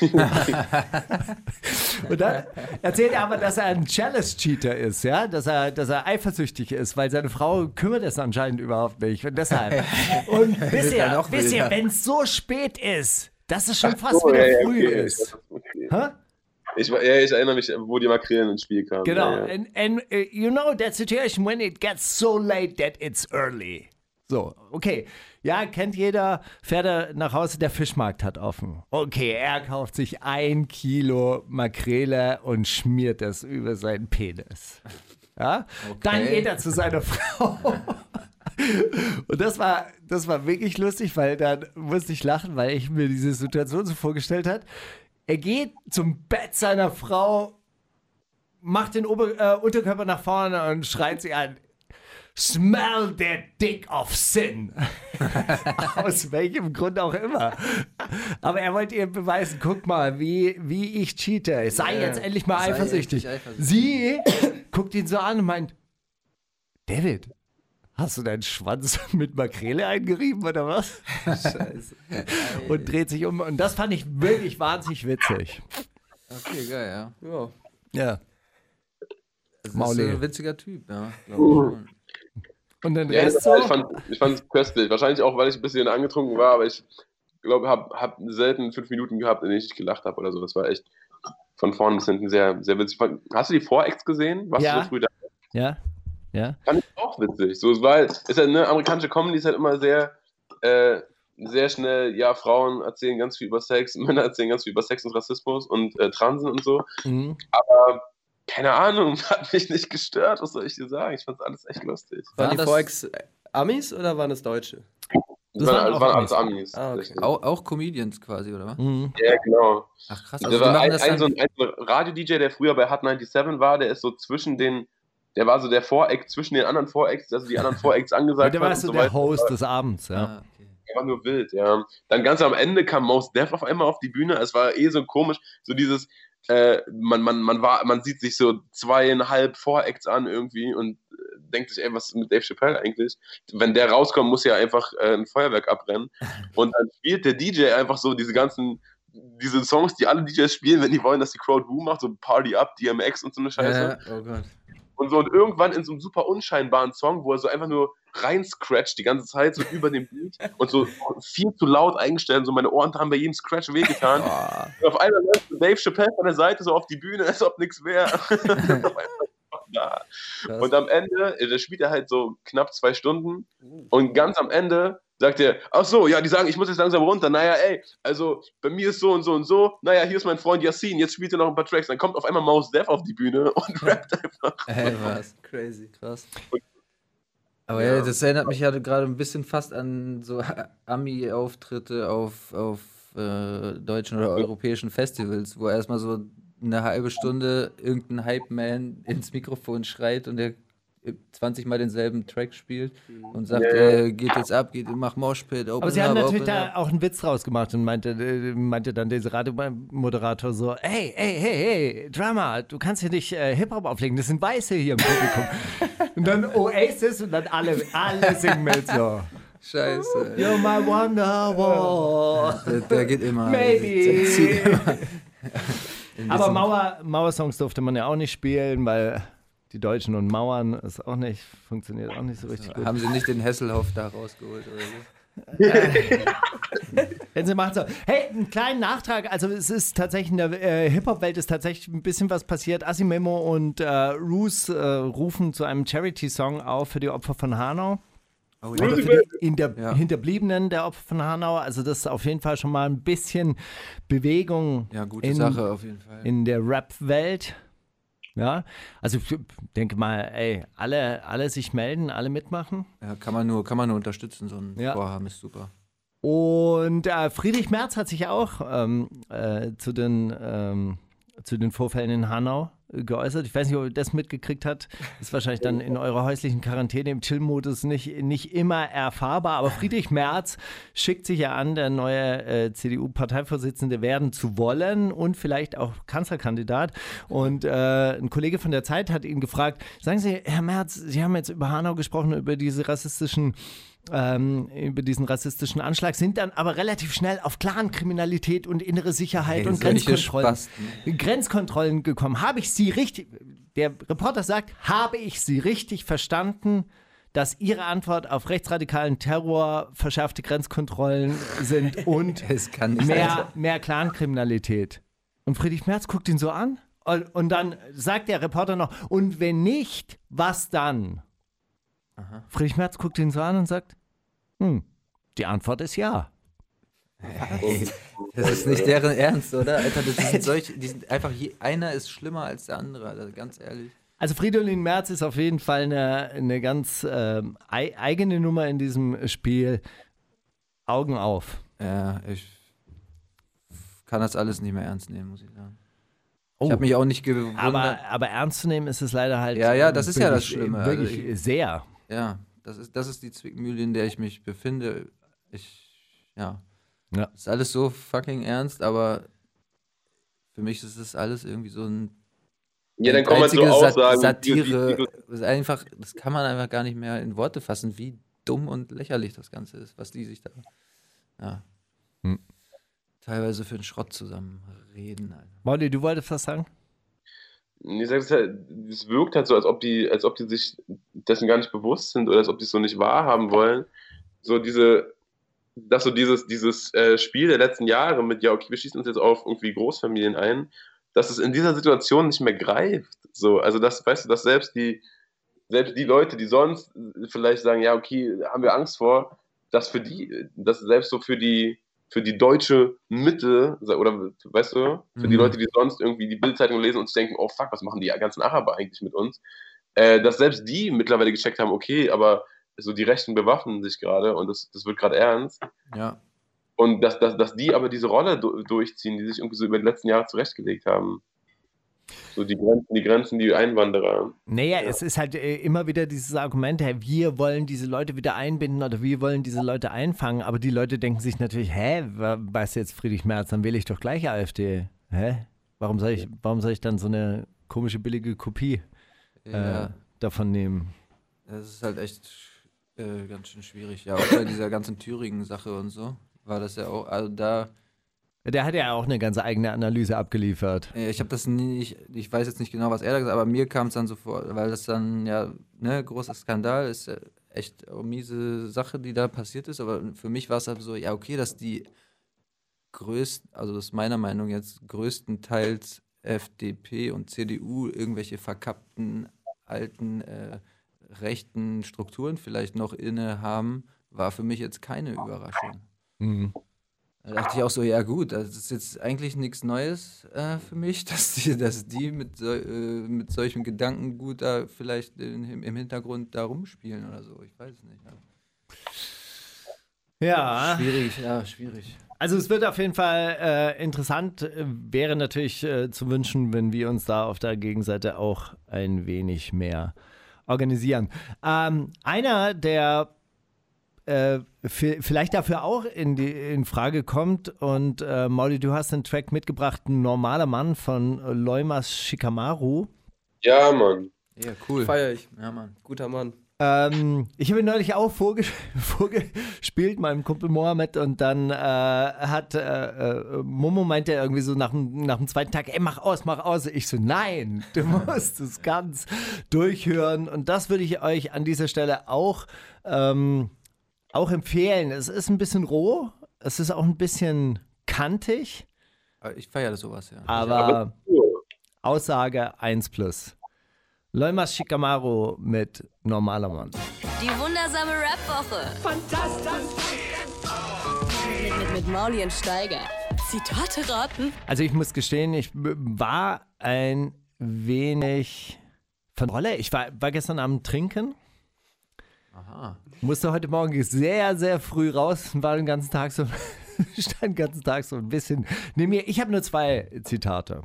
Und dann erzählt er aber, dass er ein Jealous Cheater ist, ja, dass er, dass er eifersüchtig ist, weil seine Frau kümmert es anscheinend überhaupt nicht. Und deshalb. Und ihr, wilder. wenn es so spät ist, dass es schon fast Oh, wieder ja, früh okay, ist. Okay. Ich, ja, ich erinnere mich, wo die Makrelen ins Spiel kamen. Genau. Ja, ja. And, and uh, you know that situation when it gets so late that it's early. So, okay. Ja, kennt jeder, fährt er nach Hause, der Fischmarkt hat offen. Okay, er kauft sich ein Kilo Makrele und schmiert es über seinen Penis. Ja? Dann geht er zu seiner Frau. Und das war, das war wirklich lustig, weil dann musste ich lachen, weil ich mir diese Situation so vorgestellt hat. Er geht zum Bett seiner Frau, macht den Ober äh, Unterkörper nach vorne und schreit sie an. Smell the dick of sin. Aus welchem Grund auch immer. Aber er wollte ihr beweisen, guck mal, wie, wie ich cheate. Sei Ja. jetzt endlich mal eifersüchtig. eifersüchtig. Sie guckt ihn so an und meint, David, hast du deinen Schwanz mit Makrele eingerieben oder was? Scheiße. Und dreht sich um. Und das fand ich wirklich wahnsinnig witzig. Okay, geil, ja. Ja. Ja. Das Mauli. ist ein witziger Typ, ja. Und den Ja, Rest so? ich fand ich fand's köstlich. Wahrscheinlich auch, weil ich ein bisschen angetrunken war, aber ich glaube, habe hab selten fünf Minuten gehabt, in denen ich gelacht habe oder so. Das war echt von vorn bis hinten sehr, sehr witzig. Hast du die Vorex gesehen? Warst Ja. du so früh da? Ja. Ja. Fand ich auch witzig. So, weil ist halt, ne, amerikanische Comedy ist halt immer sehr, äh, sehr schnell, ja, Frauen erzählen ganz viel über Sex, Männer erzählen ganz viel über Sex und Rassismus und äh, Transen und so. Mhm. Aber keine Ahnung, hat mich nicht gestört, was soll ich dir sagen? Ich fand's alles echt lustig. Waren War die Vorex Amis oder waren es Deutsche? Das, Das waren, waren waren alles Amis. Amis. Ah, okay. Auch, auch Comedians quasi, oder was? Mhm. Ja, genau. Ach krass, Also also war ein, ein, so ein, ein Radio-DJ, der früher bei Hot 97 war, der ist so zwischen den, der war so der Voreck zwischen den anderen Vorecks, also die anderen Vorecks Und angesagt der hat warst und du so der weiter. Host des Abends, ja. Ah, okay. Der war nur wild, ja. Dann ganz am Ende kam Most Def auf einmal auf die Bühne. Es war eh so komisch, so dieses, äh, man, man, man, war, man sieht sich so zweieinhalb Vorecks an irgendwie und äh, denkt sich, ey, was ist mit Dave Chappelle eigentlich? Wenn der rauskommt, muss ja einfach äh, ein Feuerwerk abbrennen. Und dann spielt der DJ einfach so diese ganzen, diese Songs, die alle DJs spielen, wenn die wollen, dass die Crowd Boom macht, so Party Up, DMX und so eine Scheiße. Ja, oh Gott. Und so und irgendwann in so einem super unscheinbaren Song, wo er so einfach nur reinscratcht die ganze Zeit, so über den Beat und so viel zu laut eingestellt. So meine Ohren haben bei jedem Scratch wehgetan. Und auf einmal läuft Dave Chappelle von der Seite so auf die Bühne, als ob nichts wäre. Und am Ende, da spielt er halt so knapp zwei Stunden und ganz am Ende sagt er, ach so, ja, die sagen, ich muss jetzt langsam runter. Naja, ey, also bei mir ist so und so und so. Naja, hier ist mein Freund Yassin, jetzt spielt er noch ein paar Tracks. Dann kommt auf einmal Mouse Def auf die Bühne und rappt einfach. Ey, was? Crazy. Krass. Aber ja. das erinnert mich ja gerade ein bisschen fast an so Ami-Auftritte auf, auf äh, deutschen oder europäischen Festivals, wo erstmal so eine halbe Stunde irgendein Hype-Man ins Mikrofon schreit und der 20 Mal denselben Track spielt und sagt, äh, geht jetzt ab, geht, mach Moshpit, open Aber sie up, haben natürlich da up. auch einen Witz draus gemacht und meinte, äh, meinte dann dieser Radiomoderator so, hey, hey, hey, hey, Drama, du kannst hier nicht äh, Hip-Hop auflegen, das sind Weiße hier im Publikum. und dann Oasis und dann alle, alle singen mit so. Scheiße. You're my Wonderwall. Der, der geht immer. Maybe. der zieht immer Aber Mauer, Mauersongs durfte man ja auch nicht spielen, weil die Deutschen und Mauern ist auch nicht, funktioniert auch nicht so richtig gut. Haben sie nicht den Hesselhoff da rausgeholt oder so? Wenn sie machen so. Hey, einen kleinen Nachtrag. Also es ist tatsächlich in der äh, Hip-Hop-Welt ist tatsächlich ein bisschen was passiert. Asimemo und äh, Roos äh, rufen zu einem Charity-Song auf für die Opfer von Hanau. Oh, Oder für die Hinter Ja. Hinterbliebenen der Opfer von Hanau. Also das ist auf jeden Fall schon mal ein bisschen Bewegung Ja, gute in, Sache auf jeden Fall. in der Rap-Welt. Ja, also ich denke mal, ey, alle, alle sich melden, alle mitmachen. Ja, kann man nur, kann man nur unterstützen, so ein Ja. Vorhaben ist super. Und äh, Friedrich Merz hat sich auch ähm, äh, zu, den, ähm, zu den Vorfällen in Hanau geäußert. Ich weiß nicht, ob ihr das mitgekriegt hat. Ist wahrscheinlich dann in eurer häuslichen Quarantäne im Chill-Modus nicht, nicht immer erfahrbar. Aber Friedrich Merz schickt sich ja an, der neue äh, CDU-Parteivorsitzende werden zu wollen und vielleicht auch Kanzlerkandidat. Und äh, ein Kollege von der Zeit hat ihn gefragt, sagen Sie, Herr Merz, Sie haben jetzt über Hanau gesprochen, über diese rassistischen ähm, über diesen rassistischen Anschlag, sind dann aber relativ schnell auf Clankriminalität und innere Sicherheit Ey, und Grenzkontrollen. Grenzkontrollen gekommen. Habe ich Sie richtig, der Reporter sagt, habe ich Sie richtig verstanden, dass Ihre Antwort auf rechtsradikalen Terror verschärfte Grenzkontrollen sind und mehr, mehr Clankriminalität. Und Friedrich Merz guckt ihn so an und, und dann sagt der Reporter noch, und wenn nicht, was dann? Friedrich Merz guckt ihn so an und sagt, hm, die Antwort ist ja. Das ist nicht deren Ernst, oder? Alter, das sind solche, die sind einfach, je, einer ist schlimmer als der andere, Alter, ganz ehrlich. Also Fridolin Merz ist auf jeden Fall eine, eine ganz ähm, ei eigene Nummer in diesem Spiel. Augen auf. Ja, ich kann das alles nicht mehr ernst nehmen, muss ich sagen. Oh. Ich habe mich auch nicht gewundert. Aber, aber ernst zu nehmen ist es leider halt. Ja, ja, das ist ja das wirklich- Schlimme. Also Wirklich ich- sehr. Ja, das ist, das ist die Zwickmühle, in der ich mich befinde. Ich, ja. Ja. Ist alles so fucking ernst, aber für mich ist das alles irgendwie so ein Ja, dann kommen halt so Aussagen. Satire. Das ist einfach, das kann man einfach gar nicht mehr in Worte fassen, wie dumm und lächerlich das Ganze ist, was die sich da ja, Hm. teilweise für einen Schrott zusammenreden. Molly, du wolltest was sagen? Ich sag es halt, es wirkt halt so, als ob die, als ob die sich dessen gar nicht bewusst sind oder als ob die es so nicht wahrhaben wollen. So diese, dass so dieses, dieses äh, Spiel der letzten Jahre mit, ja, okay, wir schießen uns jetzt auf irgendwie Großfamilien ein, dass es in dieser Situation nicht mehr greift. So, also das, weißt du, dass selbst die, selbst die Leute, die sonst vielleicht sagen, ja, okay, haben wir Angst vor, dass für die, dass selbst so für die, für die deutsche Mitte, oder weißt du, für die Mhm. Leute, die sonst irgendwie die Bildzeitung lesen und sich denken, oh fuck, was machen die ganzen Araber eigentlich mit uns, äh, dass selbst die mittlerweile gecheckt haben, okay, aber so die Rechten bewaffnen sich gerade und das, das wird gerade ernst. Ja, Und dass, dass, dass die aber diese Rolle du durchziehen, die sich irgendwie so über die letzten Jahre zurechtgelegt haben. So die Grenzen, die Grenzen, die Einwanderer. Naja, es ist halt äh, immer wieder dieses Argument, hey, wir wollen diese Leute wieder einbinden oder wir wollen diese Leute einfangen, aber die Leute denken sich natürlich, hä, weißt du jetzt Friedrich Merz, dann wähle ich doch gleich AfD. Hä? Warum soll ich, warum soll ich dann so eine komische billige Kopie ja. äh, davon nehmen? Das ist halt echt äh, ganz schön schwierig. Ja, auch bei dieser ganzen Thüringen-Sache und so war das ja auch. Also da, Der hat ja auch eine ganz eigene Analyse abgeliefert. ich habe das nicht, ich weiß jetzt nicht genau, was er da gesagt hat, aber mir kam es dann so vor, weil das dann ja, ne, großer Skandal ist, echt eine miese Sache, die da passiert ist. Aber für mich war es halt so, ja, okay, dass die größten, also das ist meiner Meinung jetzt größtenteils FDP und CDU irgendwelche verkappten alten äh, rechten Strukturen vielleicht noch inne haben, war für mich jetzt keine Überraschung. Mhm. Da dachte ich auch so, ja gut, das ist jetzt eigentlich nichts Neues äh, für mich, dass die, dass die mit, so, äh, mit solchem Gedankengut da vielleicht in, im, Hintergrund da rumspielen oder so. Ich weiß es nicht. Ja. Ja. Schwierig, ja, schwierig. Also es wird auf jeden Fall äh, interessant. Wäre natürlich äh, zu wünschen, wenn wir uns da auf der Gegenseite auch ein wenig mehr organisieren. Ähm, einer, der äh, vi- vielleicht dafür auch in, die, in Frage kommt und äh, Mauli, du hast den Track mitgebracht, ein normaler Mann von Leumas Shikamaru. Ja, Mann. Ja, cool. Feier ich. Ja, Mann. Guter Mann. Ähm, ich habe ihn neulich auch vorges vorgespielt, meinem Kumpel Mohammed, und dann äh, hat äh, äh, Momo meinte irgendwie so nach dem, nach dem zweiten Tag, ey, mach aus, mach aus. Ich so, nein, du musst es ganz durchhören. Und das würde ich euch an dieser Stelle auch, ähm, auch empfehlen. Es ist ein bisschen roh, es ist auch ein bisschen kantig, Aber Ich feiere sowas, ja. aber Aussage 1 plus. Leumas Shikamaru mit normaler Mann. Die wundersame Rap-Woche. Fantastisch. Mit, mit, mit Mauli und Steiger. Zitate raten. Also ich muss gestehen, ich war ein wenig von Rolle. Ich war, war gestern Abend trinken, Aha. musste heute Morgen sehr, sehr früh raus und war den ganzen Tag so, stand den ganzen Tag so ein bisschen neben mir. Ich habe nur zwei Zitate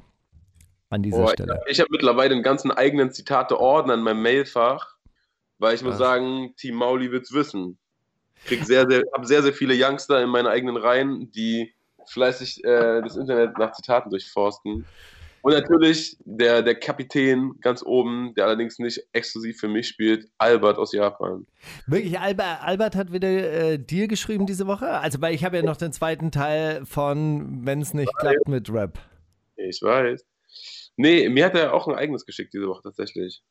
an dieser Boah, ich Stelle. habe hab mittlerweile einen ganzen eigenen Zitate-Ordner in meinem Mailfach, weil ich muss Was? sagen, Team Mauli wird's wissen. Krieg sehr, sehr, hab sehr, sehr viele Youngster in meinen eigenen Reihen, die fleißig äh, das Internet nach Zitaten durchforsten. Und natürlich der, der Kapitän ganz oben, der allerdings nicht exklusiv für mich spielt, Albert aus Japan. Wirklich, Albert, Albert hat wieder äh, dir geschrieben diese Woche. Also, weil ich habe ja noch den zweiten Teil von Wenn es nicht klappt mit Rap. Ich weiß. Nee, mir hat er auch ein eigenes geschickt diese Woche tatsächlich.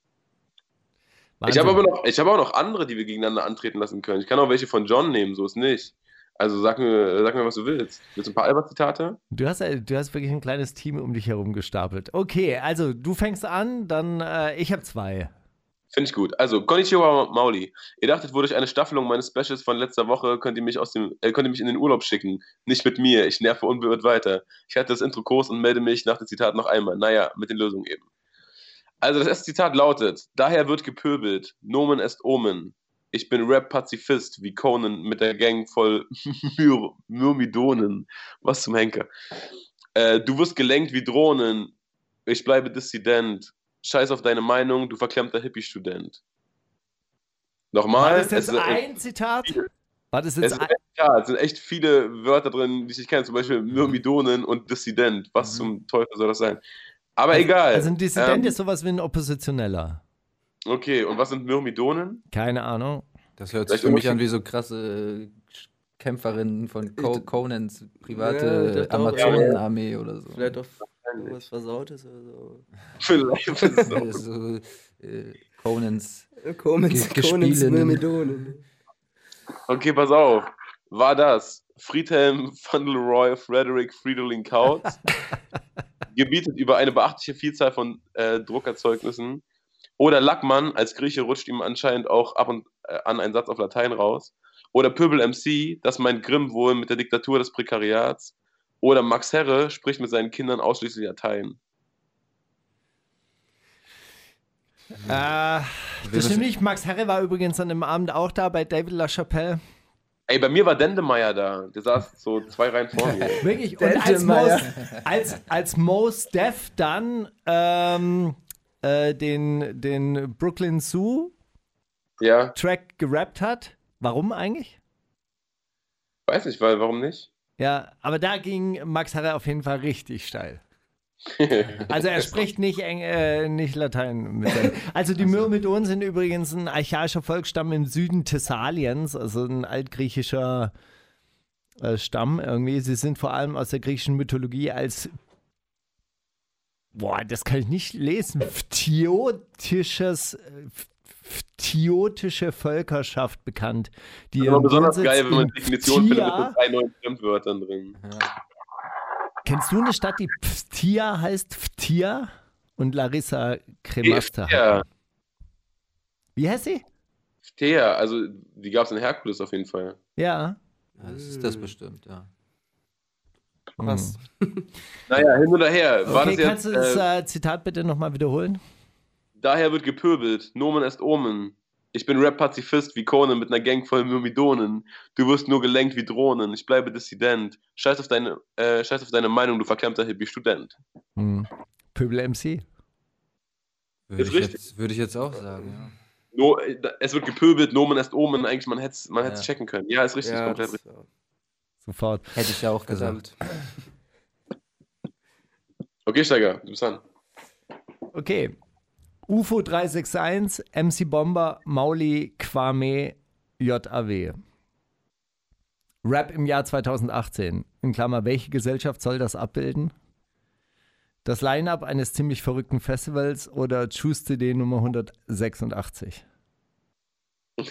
Ich habe aber noch, ich habe auch noch andere, die wir gegeneinander antreten lassen können. Ich kann auch welche von John nehmen, so ist nicht. Also sag mir, sag mir, was du willst. Willst du ein paar Albert-Zitate? Du hast, du hast wirklich ein kleines Team um dich herum gestapelt. Okay, also du fängst an, dann äh, ich habe zwei. Finde ich gut. Also, Konnichiwa Mauli. Ihr dachtet wohl durch eine Staffelung meines Specials von letzter Woche könnt ihr mich aus dem, äh, könnt ihr mich in den Urlaub schicken. Nicht mit mir. Ich nerve unbeirrt weiter. Ich hatte das Intro Kurs und melde mich nach dem Zitat noch einmal. Naja, mit den Lösungen eben. Also, das erste Zitat lautet: Daher wird gepöbelt. Nomen est Omen. Ich bin Rap-Pazifist, wie Conan mit der Gang voll Myr Myrmidonen. Was zum Henker. Äh, du wirst gelenkt wie Drohnen. Ich bleibe Dissident. Scheiß auf deine Meinung, du verklemmter Hippie-Student. Nochmal. War das jetzt es, ein Zitat? War das es, jetzt ist ein, ja, es sind echt viele Wörter drin, die ich nicht kenne. Zum Beispiel Myrmidonen und Dissident. Was zum Teufel soll das sein? Aber egal. also ein Dissident Ähm, ist sowas wie ein Oppositioneller. Okay, und was sind Myrmidonen? Keine Ahnung. Das hört sich Vielleicht für mich an wie so krasse Kämpferinnen von Co Ich- Conans Ja, private doch, Amazonenarmee oder so. Vielleicht auch was Versautes oder so. Vielleicht. ist so äh, Conans. Ge- Comens Gespielinnen. Myrmidonen. Okay, pass auf. War das Friedhelm van der Roy Frederick Friedolin Kautz? gebietet über eine beachtliche Vielzahl von äh, Druckerzeugnissen. Oder Lackmann, als Grieche rutscht ihm anscheinend auch ab und äh, an ein Satz auf Latein raus. Oder Pöbel MC, das meint Grimm wohl mit der Diktatur des Prekariats. Oder Max Herre spricht mit seinen Kindern ausschließlich Latein. Äh, das stimmt nicht. Max Herre war übrigens an dem Abend auch da bei David LaChapelle. Ey, bei mir war Dendemeyer da. Der saß so zwei Reihen vor mir. Wirklich. Und als. Most, als, als Mos Def dann ähm, äh, den, den Brooklyn Zoo Ja, Track gerappt hat. Warum eigentlich? weiß nicht, weil, warum nicht? Ja, aber da ging Max Herre auf jeden Fall richtig steil. Also er spricht nicht, Eng, äh, nicht Latein mit. Also die Myrmidonen sind übrigens ein archaischer Volksstamm im Süden Thessaliens, also ein altgriechischer äh, Stamm irgendwie. Sie sind vor allem aus der griechischen Mythologie als Boah, das kann ich nicht lesen. Phtiotisches, äh, phtiotische Völkerschaft bekannt. Die Das ist besonders geil, wenn man in Definitionen findet mit so drei neuen Fremdwörtern drin. Kennst du eine Stadt, die Phthia heißt? Phthia? Und Larissa Cremasta. Ja, Wie heißt sie? Thea, also die gab es in Herkules auf jeden Fall. Ja. Ja, das ist das bestimmt, ja. Was? Naja, hin oder her. War Okay, das kannst jetzt, du das äh, äh, Zitat bitte nochmal wiederholen? daher wird gepöbelt. Nomen est Omen. Ich bin Rap-Pazifist wie Conan mit einer Gang voll Myrmidonen. Du wirst nur gelenkt wie Drohnen. Ich bleibe Dissident. Scheiß auf deine, äh, scheiß auf deine Meinung, du verklemmter Hippie-Student. Hm. Pöbel MC. Würde Ist ich, richtig. jetzt, würde ich jetzt auch sagen, ja. No, äh, es wird gepöbelt, Nomen est Omen. Eigentlich, man hätte es man Ja. checken können. Ja, ist richtig, Ja, komplett das, richtig. ja. Sofort. Hätte ich ja auch gesagt. Verdammt. Okay, Steiger, du bist dran. Okay. UFO 361, MC Bomber, Mauli, Kwame, JAW. Rap im Jahr 2018. In Klammer, welche Gesellschaft soll das abbilden? Das Line-Up eines ziemlich verrückten Festivals oder Choose CD Nummer 186?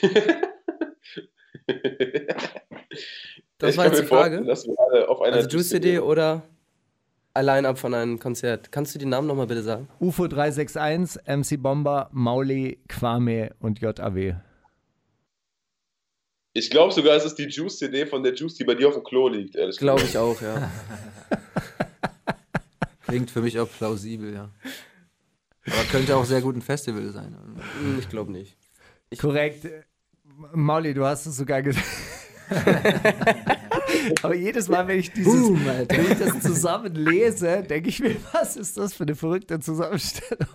Das Ich war jetzt die Frage. Also Juice CD oder allein ab von einem Konzert. Kannst du die Namen nochmal bitte sagen? UFO 361, MC Bomber, Mauli, Kwame und JAW. Ich glaube sogar, es ist die Juice-CD von der Juice, die bei dir auf dem Klo liegt, ehrlich Glaube ich auch, ja. Klingt für mich auch plausibel, ja. Aber könnte auch sehr gut ein Festival sein. Hm, Ich glaube nicht. Korrekt. Mauli, du hast es sogar gesagt. Aber jedes Mal, wenn ich, dieses, wenn ich das zusammen lese, denke ich mir, was ist das für eine verrückte Zusammenstellung?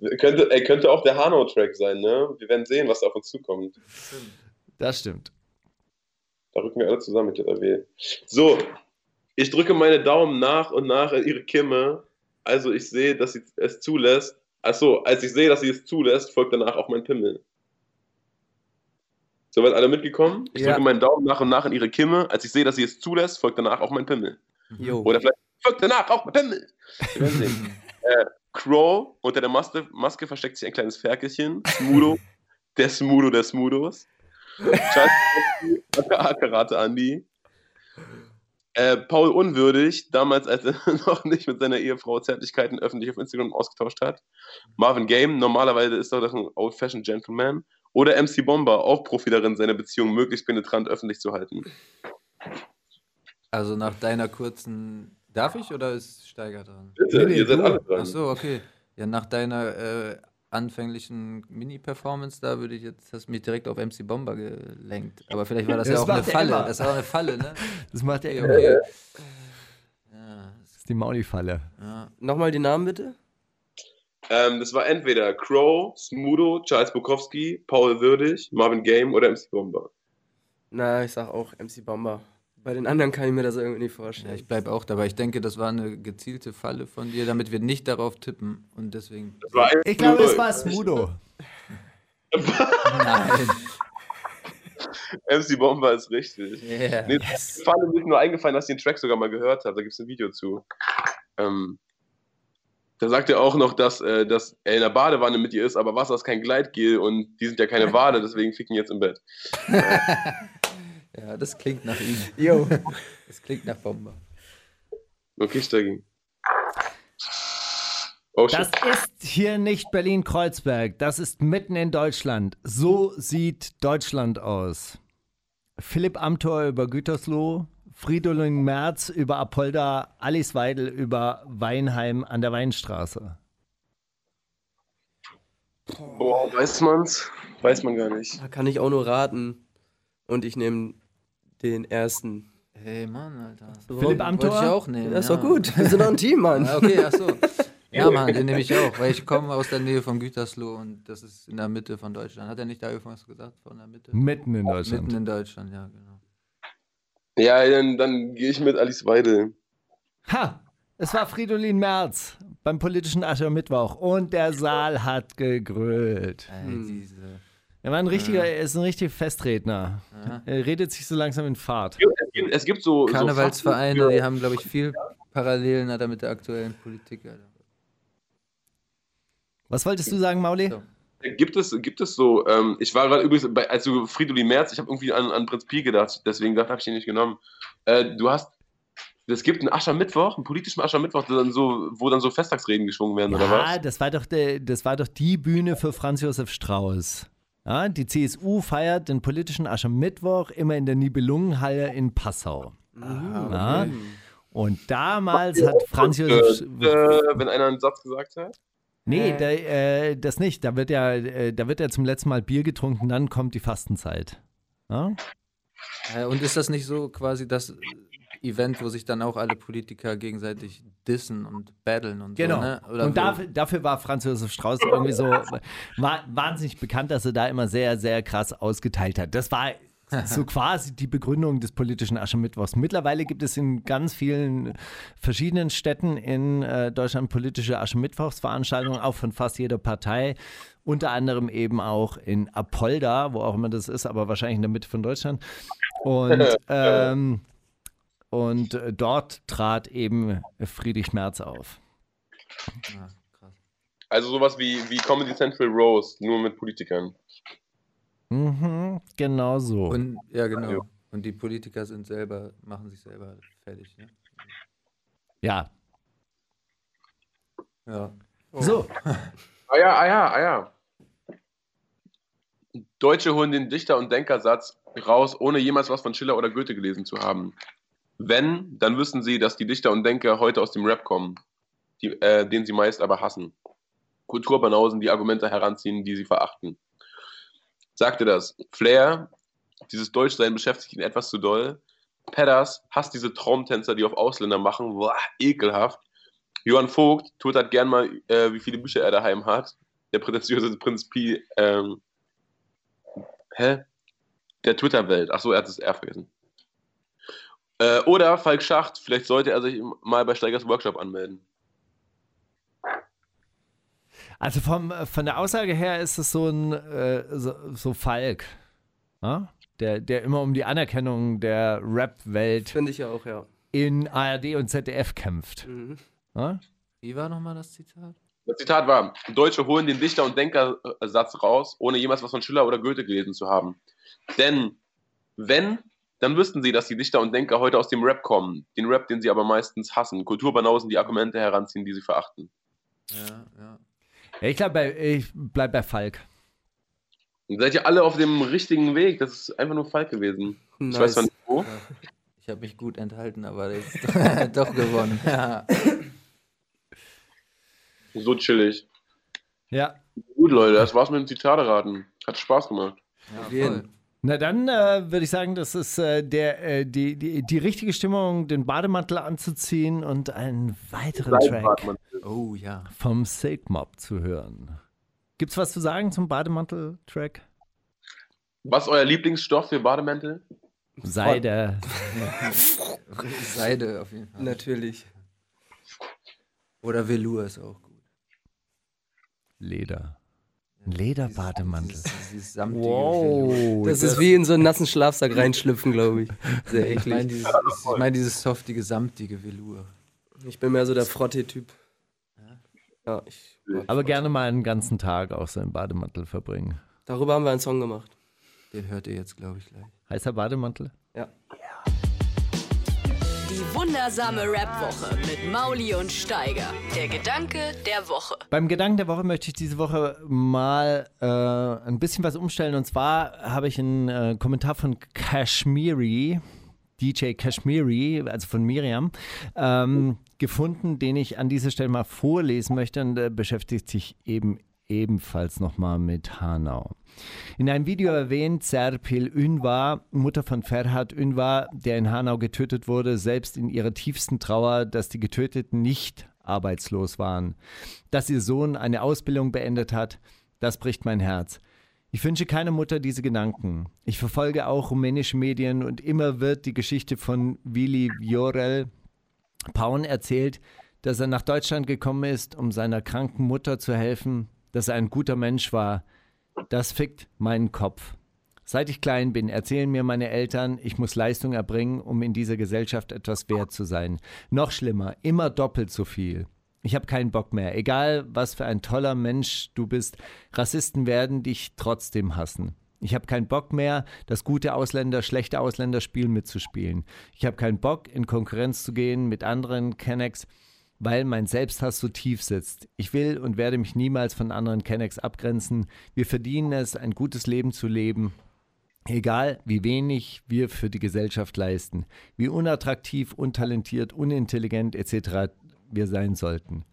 Könnte, ey, könnte auch der Hanau-Track sein, ne? Wir werden sehen, was da auf uns zukommt. Das stimmt. Da rücken wir alle zusammen mit JW. So, ich drücke meine Daumen nach und nach in ihre Kimme. Also ich sehe, dass sie es zulässt. Achso, als ich sehe, dass sie es zulässt, folgt danach auch mein Pimmel. Soweit alle mitgekommen? Ich Ja. drücke meinen Daumen nach und nach in ihre Kimme. Als ich sehe, dass sie es zulässt, folgt danach auch mein Pimmel. Jo. Oder vielleicht folgt danach auch mein Pimmel. Wir werden sehen. äh, Crow, unter der Maske, Maske versteckt sich ein kleines Ferkelchen. Smudo, der Smudo der Smudos. Karate Andy. Äh, Paul Unwürdig, damals als er noch nicht mit seiner Ehefrau Zärtlichkeiten öffentlich auf Instagram ausgetauscht hat. Marvin Game, normalerweise ist er doch ein old-fashioned Gentleman. Oder MC Bomber, auch Profi darin, seine Beziehung möglichst penetrant öffentlich zu halten. Also nach deiner kurzen. Darf ich oder ist Steiger dran? Bitte, Nee, nee, ihr seid alle dran. Ach so, okay. Ja, nach deiner äh, anfänglichen Mini-Performance, da würde ich jetzt, hast du mich direkt auf MC Bomber gelenkt. Aber vielleicht war das Das ja auch eine Falle. immer. Das war auch eine Falle, ne? Das macht er Okay, okay. die Mauli-Falle. Ja. Nochmal die Namen bitte. Ähm, das war entweder Crow, Smudo, Charles Bukowski, Paul Würdig, Marvin Game oder MC Bomber. Na, ich sag auch MC Bomber. Bei den anderen kann ich mir das irgendwie nicht vorstellen. Ja, ich bleibe auch dabei. Ich denke, das war eine gezielte Falle von dir, damit wir nicht darauf tippen und deswegen. ich glaube, es war Smudo. Nein. MC Bomber ist richtig. Yeah. Nee, yes. Falle mir nur eingefallen, dass ich den Track sogar mal gehört habe. Da gibt es ein Video zu. Ähm, da sagt er auch noch, dass, äh, dass er in der Badewanne mit ihr ist, aber Wasser ist kein Gleitgel und die sind ja keine Wade, deswegen ficken jetzt im Bett. ja, das klingt nach ihm. Jo. Das klingt nach Bomber. Okay, Steigen. Oh, das ist hier nicht Berlin-Kreuzberg, das ist mitten in Deutschland. So sieht Deutschland aus. Philipp Amthor über Gütersloh, Fridolin Merz über Apolda, Alice Weidel über Weinheim an der Weinstraße. Boah, weiß man's? Weiß man gar nicht. Da kann ich auch nur raten. Und ich nehme den ersten. Hey Mann, Alter. So, Philipp Amthor? Wollte ich auch nehmen. Das ist ja. doch gut. Wir sind doch ein Team, Mann. Ah, okay, ach so. Ja, Mann, den nehme ich auch, weil ich komme aus der Nähe von Gütersloh und das ist in der Mitte von Deutschland. Hat er nicht da irgendwas gesagt von der Mitte? Mitten in Deutschland. Mitten in Deutschland, ja, genau. Ja, dann, dann gehe ich mit Alice Weidel. Ha! Es war Fridolin Merz beim politischen Aschermittwoch und der Saal hat gegrölt. Ey, hm. Er war ein richtiger, er ist ein richtiger Festredner. Ja. Er redet sich so langsam in Fahrt. Es gibt, es gibt so Karnevalsvereine, so die haben, glaube ich, viel Parallelen mit der aktuellen Politik. Alter. Was wolltest du sagen, Mauli? So. Gibt es, gibt es so, ähm, ich war gerade übrigens, bei, also Fridolin Merz, ich habe irgendwie an, an Prinz Pi gedacht, deswegen habe ich ihn nicht genommen. Äh, du hast, es gibt einen Aschermittwoch, einen politischen Aschermittwoch, dann so, wo dann so Festtagsreden geschwungen werden, ja, oder was? Ja, das war, doch das war doch die Bühne für Franz Josef Strauß. Ja, die CSU feiert den politischen Aschermittwoch immer in der Nibelungenhalle in Passau. Ah, okay. und damals hat Franz Josef. Äh, wenn einer einen Satz gesagt hat? Nee, äh. Da, äh, das nicht. Da wird, ja, äh, da wird ja zum letzten Mal Bier getrunken, dann kommt die Fastenzeit. Ja? Äh, und ist das nicht so quasi das Event, wo sich dann auch alle Politiker gegenseitig dissen und battlen und genau. so? Genau. Ne? und dafür, dafür, war Franz Josef Strauß irgendwie so wahnsinnig bekannt, dass er da immer sehr, sehr krass ausgeteilt hat. Das war so quasi die Begründung des politischen Aschermittwochs. Mittlerweile gibt es in ganz vielen verschiedenen Städten in äh, Deutschland politische Aschermittwochsveranstaltungen, auch von fast jeder Partei. Unter anderem eben auch in Apolda, wo auch immer das ist, aber wahrscheinlich in der Mitte von Deutschland. Und, ähm, und äh, dort trat eben Friedrich Merz auf. Ah, also sowas wie, wie Comedy Central Rose, nur mit Politikern. Mhm, genau so. Und, ja, genau. Und die Politiker sind selber, machen sich selber fertig. Ne? Ja. Ja. Oh. So. ah ja, ah ja, ah ja. Deutsche holen den Dichter- und Denkersatz raus, ohne jemals was von Schiller oder Goethe gelesen zu haben. Wenn, dann wissen sie, dass die Dichter und Denker heute aus dem Rap kommen, die, äh, den sie meist aber hassen. Kulturbanausen, die Argumente heranziehen, die sie verachten sagte das. Flair, dieses Deutschsein beschäftigt ihn etwas zu doll. Pedders hasst diese Traumtänzer, die auf Ausländer machen. Boah, ekelhaft. Johann Vogt twittert gern mal, äh, wie viele Bücher er daheim hat. Der prätentiöse Prinz Pi. Ähm, hä? Der Twitter-Welt. Achso, er hat das R vergessen. Äh, oder Falk Schacht, vielleicht sollte er sich mal bei Steigers Workshop anmelden. Also vom, von der Aussage her ist es so ein äh, so, so, Falk, ja? der, der immer um die Anerkennung der Rap-Welt finde ich ja auch, ja. in ARD und ZDF kämpft. Mhm. Ja? Wie war nochmal das Zitat? Das Zitat war: Deutsche holen den Dichter- und Denkersatz raus, ohne jemals was von Schiller oder Goethe gelesen zu haben. Denn wenn dann wüssten sie, dass die Dichter und Denker heute aus dem Rap kommen. Den Rap, den sie aber meistens hassen. Kulturbanausen, die Argumente heranziehen, die sie verachten. Ja, ja. Ich glaube, ich bleib bei Falk. seid ihr alle auf dem richtigen Weg. Das ist einfach nur Falk gewesen. Nice. Ich weiß zwar nicht wo. Ich habe mich gut enthalten, aber jetzt doch gewonnen. Ja. So chillig. Ja. Gut, Leute, das war's mit dem Zitate raten. Hat Spaß gemacht. Ja, voll. Na dann äh, würde ich sagen, das ist äh, der, äh, die, die, die richtige Stimmung, den Bademantel anzuziehen und einen weiteren Track Oh ja. vom Silk Mob zu hören. Gibt's was zu sagen zum Bademantel-Track? Was ist euer Lieblingsstoff für Bademäntel? Seide. Seide auf jeden Fall. Natürlich. Oder Velour ist auch gut. Leder. Ein Lederbademantel. Dieses, dieses samtige Wow. Das ist wie in so einen nassen Schlafsack reinschlüpfen, glaube ich. Sehr Ich meine eklig. dieses, ich mein dieses softige, samtige Velour. Ich bin mehr so der Frotte-Typ. Ja, ich, Aber gerne mal einen ganzen Tag auch so im Bademantel verbringen. darüber haben wir einen Song gemacht. Den hört ihr jetzt, glaube ich, gleich. Heißer Bademantel? Ja. Die wundersame Rap-Woche mit Mauli und Steiger. Der Gedanke der Woche. Beim Gedanken der Woche möchte ich diese Woche mal äh, ein bisschen was umstellen. Und zwar habe ich einen äh, Kommentar von Kashmiri, DJ Kashmiri, also von Miriam, ähm, gefunden, den ich an dieser Stelle mal vorlesen möchte. Und äh, beschäftigt sich eben ebenfalls nochmal mit Hanau. In einem Video erwähnt Serpil Ünvar, Mutter von Ferhat Ünvar, der in Hanau getötet wurde, selbst in ihrer tiefsten Trauer, dass die Getöteten nicht arbeitslos waren. Dass ihr Sohn eine Ausbildung beendet hat, das bricht mein Herz. Ich wünsche keiner Mutter diese Gedanken. Ich verfolge auch rumänische Medien und immer wird die Geschichte von Willi Viorel Paun erzählt, dass er nach Deutschland gekommen ist, um seiner kranken Mutter zu helfen, dass er ein guter Mensch war. Das fickt meinen Kopf. Seit ich klein bin, erzählen mir meine Eltern, ich muss Leistung erbringen, um in dieser Gesellschaft etwas wert zu sein. Noch schlimmer, immer doppelt so viel. Ich habe keinen Bock mehr. Egal, was für ein toller Mensch du bist, Rassisten werden dich trotzdem hassen. Ich habe keinen Bock mehr, das gute Ausländer, schlechte Ausländerspiel mitzuspielen. Ich habe keinen Bock, in Konkurrenz zu gehen mit anderen Kennex, weil mein Selbsthass so tief sitzt. Ich will und werde mich niemals von anderen Kennex abgrenzen. Wir verdienen es, ein gutes Leben zu leben. Egal, wie wenig wir für die Gesellschaft leisten, wie unattraktiv, untalentiert, unintelligent etc. wir sein sollten.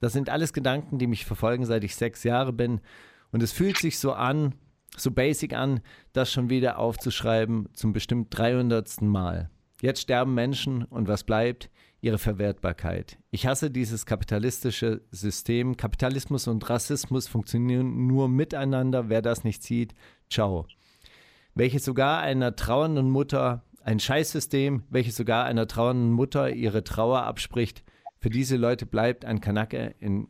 Das sind alles Gedanken, die mich verfolgen, seit ich sechs Jahre bin. Und es fühlt sich so an, so basic an, das schon wieder aufzuschreiben zum bestimmt 300. Mal. Jetzt sterben Menschen und was bleibt? Ihre Verwertbarkeit. Ich hasse dieses kapitalistische System. Kapitalismus und Rassismus funktionieren nur miteinander. Wer das nicht sieht, ciao. Welches sogar einer trauernden Mutter, ein Scheißsystem, welches sogar einer trauernden Mutter ihre Trauer abspricht. Für diese Leute bleibt ein Kanake in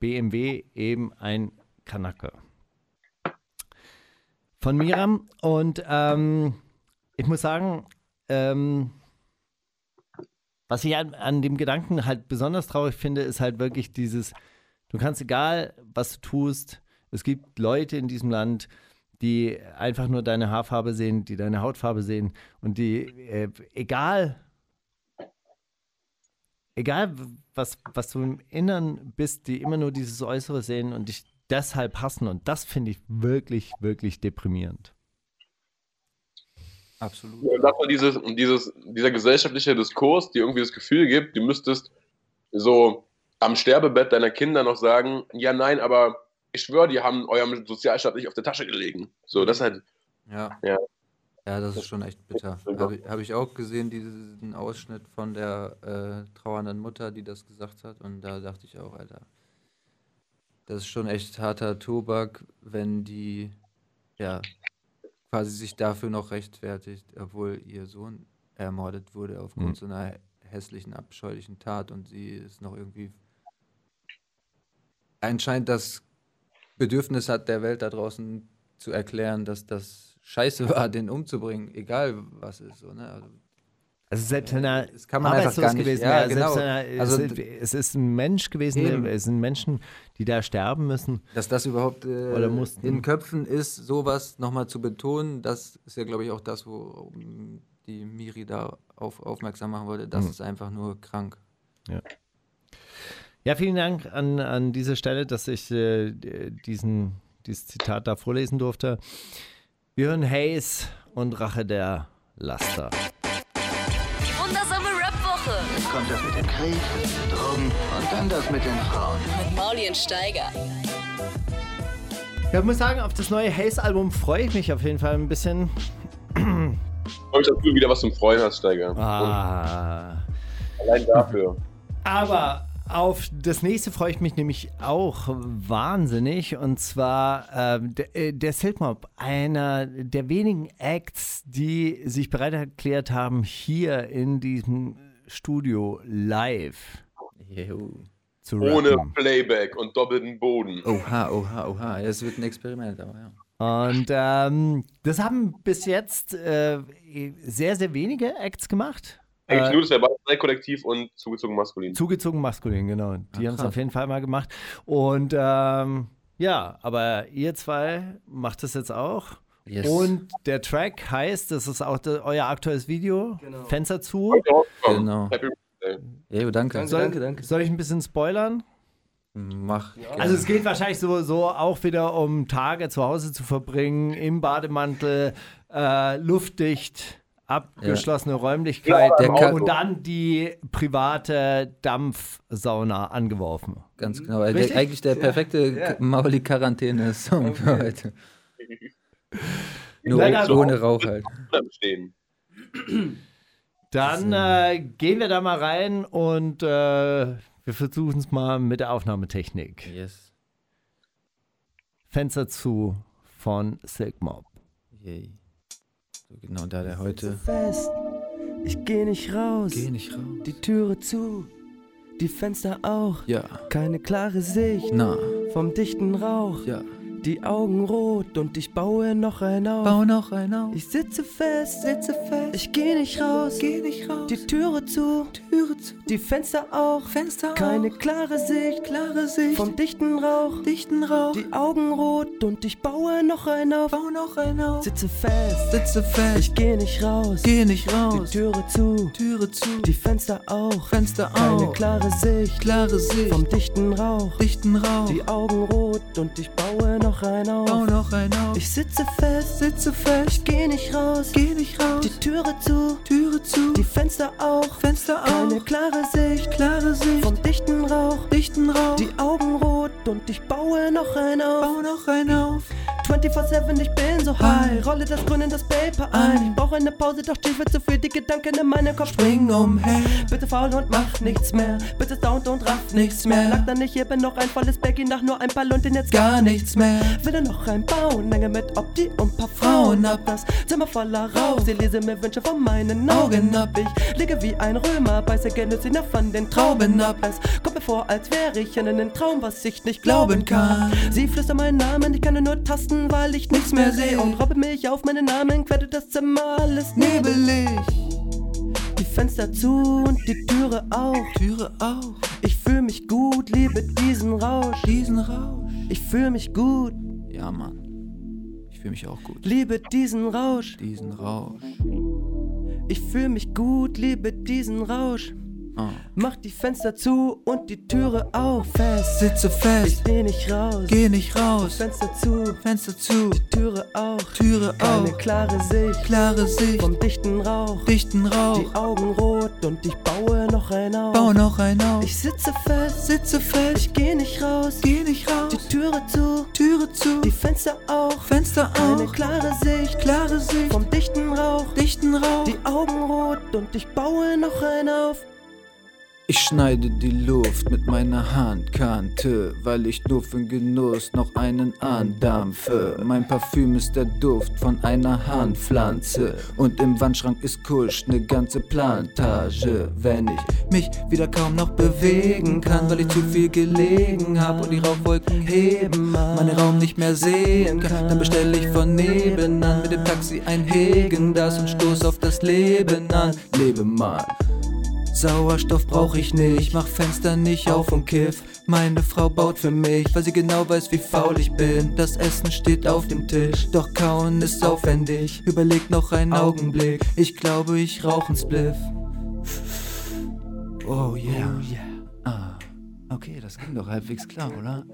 BMW eben ein Kanake. Von Miram. Und ähm, ich muss sagen, ähm, was ich an, an dem Gedanken halt besonders traurig finde, ist halt wirklich dieses, du kannst egal, was du tust, es gibt Leute in diesem Land, die einfach nur deine Haarfarbe sehen, die deine Hautfarbe sehen und die, äh, egal, egal was, was du im Innern bist, die immer nur dieses Äußere sehen und dich deshalb hassen und das finde ich wirklich, wirklich deprimierend. Absolut. Und das war dieses, dieses, dieser gesellschaftliche Diskurs, die irgendwie das Gefühl gibt, du müsstest so am Sterbebett deiner Kinder noch sagen, ja, nein, aber ich schwöre, die haben eurem Sozialstaat nicht auf der Tasche gelegen. So, das ist halt, Ja. Ja. Ja, das ist schon echt bitter. Habe ich, hab ich auch gesehen, diesen Ausschnitt von der äh, trauernden Mutter, die das gesagt hat. Und da dachte ich auch, Alter, das ist schon echt harter Tobak, wenn die, ja, quasi sich dafür noch rechtfertigt, obwohl ihr Sohn ermordet wurde aufgrund Mhm. so einer hässlichen, abscheulichen Tat und sie ist noch irgendwie anscheinend das Bedürfnis hat, der Welt da draußen zu erklären, dass das scheiße war, den umzubringen, egal was ist. So, ne? also, Also selbst wenn er arbeitslos gewesen ja, wäre, genau. er, Also es, es ist ein Mensch gewesen, Eben. es sind Menschen, die da sterben müssen. dass das überhaupt äh, Oder mussten. in Köpfen ist, sowas nochmal zu betonen, das ist ja, glaube ich, auch das, wo die Miri da auf, aufmerksam machen wollte. Das Mhm. ist einfach nur krank. Ja, vielen Dank an, an dieser Stelle, dass ich äh, diesen, dieses Zitat da vorlesen durfte. Wir hören Haze und Rache der Laster. Jetzt kommt das mit dem Krieg, Drogen und dann das mit den Frauen. mit Mauli und Steiger. Ja, ich muss sagen, auf das neue Haze-Album freue ich mich auf jeden Fall ein bisschen. Ich freue mich, dass du wieder was zum Freuen hast, Steiger. Ah. Allein dafür. Aber auf das nächste freue ich mich nämlich auch wahnsinnig. Und zwar ähm, der, äh, der Siltmob, einer der wenigen Acts, die sich bereit erklärt haben, hier in diesem Studio live Jo. zu Ohne rappen. Playback und doppelten Boden. Oha, oha, oha. Es wird ein Experiment, aber ja. Und ähm, das haben bis jetzt äh, sehr, sehr wenige Acts gemacht. Eigentlich Äh, nur das Verbal-Kollektiv und zugezogen maskulin. Zugezogen maskulin, genau. Die Ah, haben es auf jeden Fall mal gemacht. Und ähm, ja, aber ihr zwei macht es jetzt auch. Yes. Und der Track heißt, das ist auch euer aktuelles Video, Genau. Fenster zu. Genau. Jo, danke. Danke, Soll, danke, danke. soll ich ein bisschen spoilern? Mach. Also es geht wahrscheinlich so, so auch wieder um Tage zu Hause zu verbringen, im Bademantel, äh, luftdicht, abgeschlossene Räumlichkeit Der kann- und dann die private Dampfsauna angeworfen. Ganz genau. Der, Richtig? eigentlich der perfekte Mauli-Quarantäne-Song für heute. Nur Leider- ohne Rauch halt. Dann äh, gehen wir da mal rein und äh, wir versuchen es mal mit der Aufnahmetechnik. Yes. Fenster zu von Silk Mob. Yay. So genau da der heute. fest. Ich geh nicht raus. Geh nicht raus. Die Türe zu. Die Fenster auch. Ja. Keine klare Sicht. Na. Vom dichten Rauch. Ja. Die Augen rot und ich baue noch ein auf. Bau noch ein auf. Ich sitze fest, sitze fest. Ich geh nicht raus, geh nicht raus. Die Türe zu, Türe zu. Die Fenster auch, Fenster Keine klare Sicht, klare Sicht. Vom dichten Rauch, dichten Rauch. Die Augen rot und ich baue noch ein auf, bau noch ein auf. Sitze fest, Sitze fest. ich geh nicht raus. Geh nicht Die raus. Türe zu, Türe zu. die Fenster auch. Fenster Keine auf. klare Sicht, Klare Sicht. vom dichten Rauch. dichten Rauch. Die Augen rot und ich baue noch ein auf. Bau noch ein auf. Ich sitze fest, sitze fest. Ich geh nicht raus, geh nicht raus. die Türe zu, Türe zu. die Fenster auch. Fenster Keine auf. klare Sicht, Klare Sicht. vom dichten Rauch. dichten Rauch. Die Augen rot und ich baue noch ein auf. Bau noch ein auf. 24-7, ich bin so high. Rolle das Grün in das Paper ein. Ich brauche eine Pause, doch tiefe zu viel die Gedanken in meinem Kopf springen umher. Bitte faul und mach nichts mehr. Bitte stoned und raff nichts mehr. Lag da nicht hier, bin noch ein volles Baggy nach nur ein paar Lunten jetzt gar nichts mehr. Will er noch reinbauen, Menge mit Opti und paar Frauen ab. Das Zimmer voller Rauch, sie lese mir Wünsche von meinen Augen ab. Ich liege wie ein Römer, beiße Genüssiner von den Trauben ab. Es kommt mir vor, als wäre ich in einem Traum, was ich nicht glauben kann. Sie flüstert meinen Namen, ich kann nur tasten, weil ich nichts mehr sehe. Und robbe mich auf meinen Namen, quette das Zimmer, alles nebelig. Die Fenster zu und die Türe auch. Türe auf. Ich fühl mich gut, liebe diesen Rausch. Diesen Rausch. Ich fühl mich gut, Ja, Mann. Ich fühle mich auch gut. liebe diesen Rausch. Diesen Rausch. Ich fühl mich gut, liebe diesen Rausch. Ah. Mach die Fenster zu und die Türe auf. Fest, Sitze ich fest. geh nicht raus. Geh nicht raus. Fenster zu, Fenster zu. Türe auch. Türe Keine auf. klare Sicht Klare Sicht. vom dichten Rauch. Dichten Rauch. Die Augen rot und ich baue noch ein auf. Bau noch ein auf. Ich sitze fest, sitze fest. ich geh nicht raus. Geh nicht raus. Die Türe zu, Türe zu. die Fenster auch. Fenster Keine auf. klare Sicht Klare Sicht. vom dichten Rauch. Dichten Rauch. Die Augen rot und ich baue noch ein auf. Ich schneide die Luft mit meiner Handkante, weil ich nur für Genuss noch einen andampfe. Mein Parfüm ist der Duft von einer Handpflanze und im Wandschrank ist Kusch ne ganze Plantage. Wenn ich mich wieder kaum noch bewegen kann, weil ich zu viel gelegen hab und die Rauchwolken heben, meinen Raum nicht mehr sehen kann, dann bestelle ich von nebenan mit dem Taxi ein Hegen das und stoß auf das Leben an. Lebe mal. Sauerstoff brauch ich nicht, mach Fenster nicht auf und kiff. Meine Frau baut für mich, weil sie genau weiß, wie faul ich bin. Das Essen steht auf dem Tisch, doch kauen ist aufwendig. Überleg noch einen Augenblick, ich glaube, ich rauch 'n Spliff. Oh yeah. Ah, okay, das ging doch halbwegs klar, oder?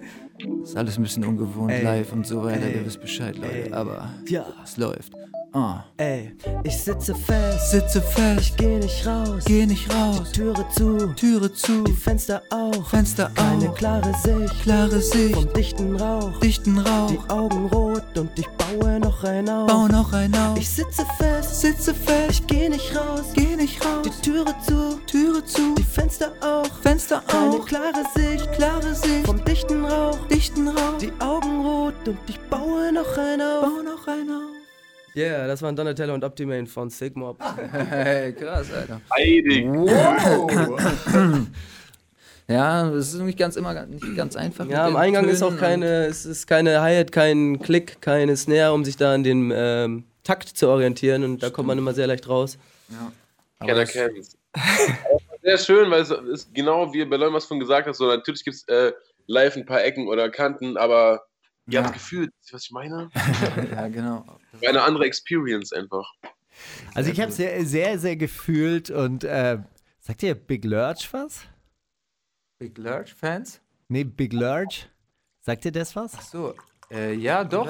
Ist alles ein bisschen ungewohnt, Ey. live und so weiter, Ey. ihr wisst Bescheid, Leute. Ey. Aber Ja. es läuft. Uh. Ey, ich sitze fest, sitze fest, ich geh nicht raus, geh nicht raus, die Türe zu, Türe zu, die Fenster auf, Fenster keine auf, klare Sicht, klare Sicht, vom dichten Rauch, dichten Rauch, die Augen rot und ich baue noch ein auf, bau noch ein auf, ich sitze fest, sitze fest, ich geh nicht raus, geh nicht raus, die Türe zu, Türe zu, die Fenster auf, Fenster keine auf, klare Sicht, klare Sicht, vom dichten Rauch, dichten Rauch, die Augen rot und ich baue noch ein auf, bau noch ein auf. Yeah, das waren Donatello und Optimane von Sigmob. Hey, krass, Alter. Heilig. Wow. ja, es ist nicht ganz immer nicht ganz einfach. Ja, am Eingang ist auch keine, es ist keine Hi-Hat, kein Klick, keine Snare, um sich da an den ähm, Takt zu orientieren und da kommt man immer sehr leicht raus. Ja. Keiner kennt's. Sehr schön, weil es ist genau wie bei Leuten was von gesagt hast, so natürlich gibt es äh, live ein paar Ecken oder Kanten, aber ihr Ja. habt gefühlt, was ich meine? ja, genau. War eine andere Experience einfach. Also ich habe es sehr, sehr, sehr gefühlt und äh, sagt ihr Big Lurch was? Big Lurch Fans? Nee, Big Lurch. Sagt ihr das was? Ach so, äh, ja, doch.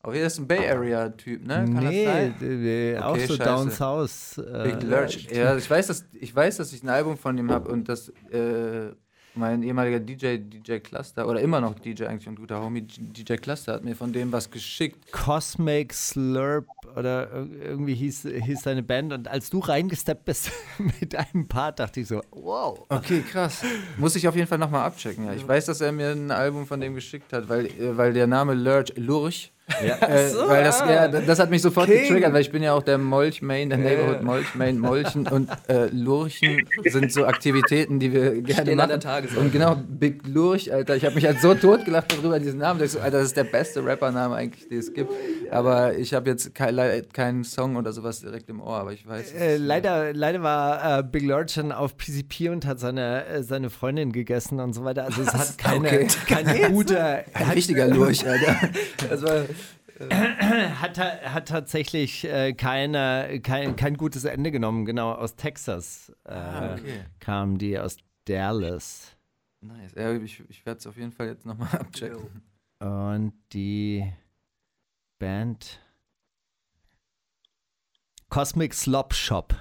Aber er ist ein Bay Area Typ, ne? Kann nee, das sein? d- d- auch Okay, so scheiße. Down South. Äh, Big Lurch. Ja, ich weiß, dass ich weiß, dass ich ein Album von ihm habe und dass äh, mein ehemaliger DJ, DJ Cluster, oder immer noch DJ eigentlich und guter Homie, DJ Cluster hat mir von dem was geschickt. Cosmic Slurp oder ir- irgendwie hieß, hieß seine Band und als du reingesteppt bist mit einem Part, dachte ich so, wow. Okay, krass. Muss ich auf jeden Fall nochmal abchecken. Ja. Ich weiß, dass er mir ein Album von dem geschickt hat, weil, äh, weil der Name Lurch, Lurch, äh, weil das, ja, das hat mich sofort getriggert, weil ich bin ja auch der Molch-Main, der Neighborhood Molch-Main, Molchen und äh, Lurchen sind so Aktivitäten, die wir gerne Stehen an machen. der Tagesordnung. Und genau, Big Lurch, Alter, ich habe mich halt so totgelacht darüber, diesen Namen. Ich so, Alter, das ist der beste Rappername eigentlich, den es gibt. Aber ich habe jetzt kein, keinen Song oder sowas direkt im Ohr, aber ich weiß. Äh, leider, leider war äh, Big Lurch dann auf PCP und hat seine, äh, seine Freundin gegessen und so weiter. Also es hat keine, Okay. kein guter, ein richtiger Lurch, Alter. Das war, hat, ta- hat tatsächlich äh, keine, kein, kein gutes Ende genommen. Genau, aus Texas äh, Ah, okay. kamen die, aus Dallas. Nice. Ja, ich, ich werde es auf jeden Fall jetzt nochmal abchecken. Und die Band Cosmic Slop Shop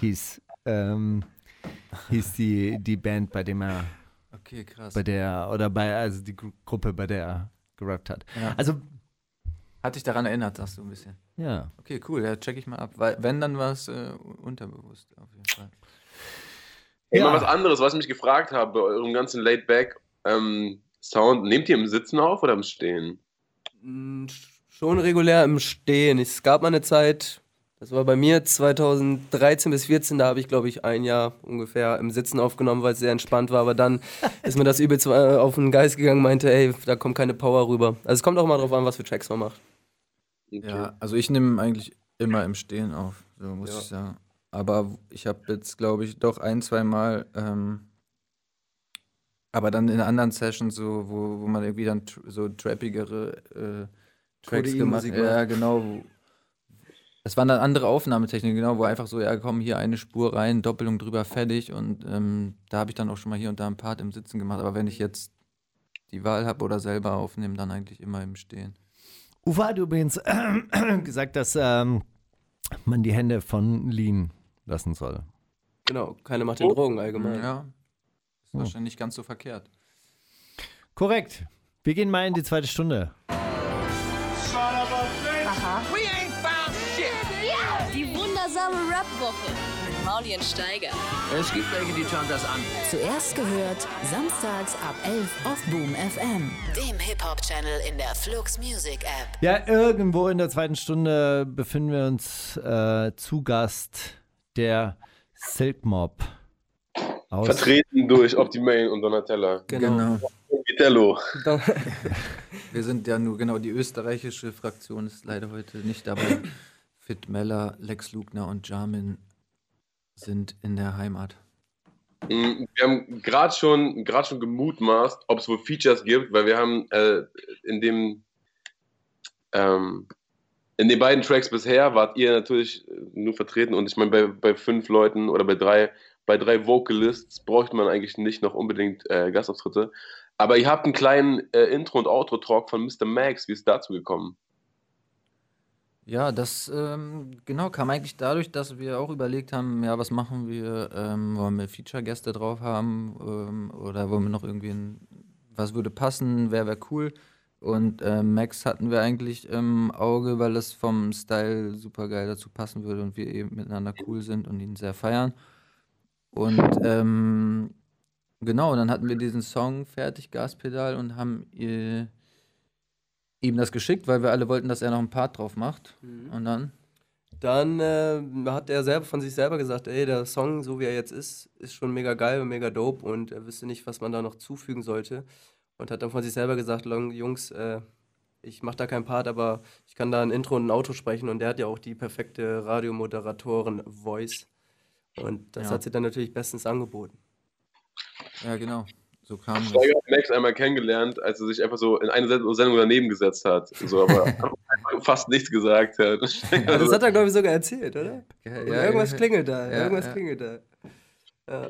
hieß, ähm, hieß die, die Band, bei dem er, Okay, krass. bei der, oder bei, also die Gru Gruppe, bei der er gerappt hat. Ja. Also, Hat dich daran erinnert, sagst du ein bisschen. ja. Okay, cool, ja, check ich mal ab. Weil, wenn, dann war es äh, unterbewusst auf jeden Fall. Immer Ja. was anderes, was ich mich gefragt habe bei eurem ganzen Laid-Back ähm, Sound. Nehmt ihr im Sitzen auf oder im Stehen? Mm, Schon regulär im Stehen. Es gab mal eine Zeit, das war bei mir 2013 bis 14, da habe ich glaube ich ein Jahr ungefähr im Sitzen aufgenommen, weil es sehr entspannt war. Aber dann ist mir das übelst äh, auf den Geist gegangen, meinte, ey, da kommt keine Power rüber. Also es kommt auch mal drauf an, was für Tracks man macht. Okay. Ja, also ich nehme eigentlich immer im Stehen auf, so muss Ja. ich sagen. Aber ich habe jetzt, glaube ich, doch ein, zwei Mal, ähm, aber dann in anderen Sessions, so, wo, wo man irgendwie dann so trappigere äh, Tracks gemacht Codein-Musik Ja, genau. Wo, das waren dann andere Aufnahmetechniken, genau, wo einfach so, ja komm, hier eine Spur rein, Doppelung drüber, fertig. Und ähm, da habe ich dann auch schon mal hier und da einen Part im Sitzen gemacht. Aber wenn ich jetzt die Wahl habe oder selber aufnehme, dann eigentlich immer im Stehen. Uwe hat übrigens gesagt, dass ähm, man die Hände von Lean lassen soll. Genau, keine macht den Drogen allgemein. Ja, ist wahrscheinlich nicht ganz so verkehrt. Korrekt. Wir gehen mal in die zweite Stunde. Maulien Steiger. Es gibt welche, die schauen das an. Zuerst gehört, samstags ab 11 auf Boom FM, dem Hip-Hop-Channel in der Flux Music App. Ja, irgendwo in der zweiten Stunde befinden wir uns äh, zu Gast der Silk Mob. Aus Vertreten durch Optimane und Donatella. Genau. Vitello. Wir sind ja nur, genau, die österreichische Fraktion ist leider heute nicht dabei. Fit Meller, Lex Lugner und Jamin sind in der Heimat. Mm, Wir haben gerade schon, schon gemutmaßt, ob es wohl Features gibt, weil wir haben äh, in dem ähm, in den beiden Tracks bisher wart ihr natürlich äh, nur vertreten und ich meine, bei, bei fünf Leuten oder bei drei, bei drei Vocalists bräuchte man eigentlich nicht noch unbedingt äh, Gastauftritte. Aber ihr habt einen kleinen äh, Intro- und Outro-Talk von Mr. Max. Wie ist dazu gekommen? Ja, das ähm, genau kam eigentlich dadurch, dass wir auch überlegt haben, ja, was machen wir? Ähm, wollen wir Feature-Gäste drauf haben ähm, oder wollen wir noch irgendwie ein, was würde passen, wer wäre cool? Und äh, Max hatten wir eigentlich im Auge, weil es vom Style super geil dazu passen würde und wir eben miteinander cool sind und ihn sehr feiern. Und ähm, genau, dann hatten wir diesen Song fertig, Gaspedal, und haben ihr, ihm das geschickt, weil wir alle wollten, dass er noch einen Part drauf macht. Mhm. Und dann? Dann äh, hat er selber von sich selber gesagt, ey, der Song, so wie er jetzt ist, ist schon mega geil und mega dope und er wüsste nicht, was man da noch zufügen sollte. Und hat dann von sich selber gesagt, Jungs, äh, ich mache da keinen Part, aber ich kann da ein Intro und ein Auto sprechen und der hat ja auch die perfekte Radiomoderatoren-Voice. Und das Ja. hat sie dann natürlich bestens angeboten. Ja, genau. So kam das. Steiger hat Max einmal kennengelernt, als er sich einfach so in eine Send- Sendung daneben gesetzt hat. So, aber einfach fast nichts gesagt hat. Ja, das hat er, glaube ich, sogar erzählt, oder? Ja, Irgendwas ja, klingelt da, ja, irgendwas ja. klingelt da. Ja.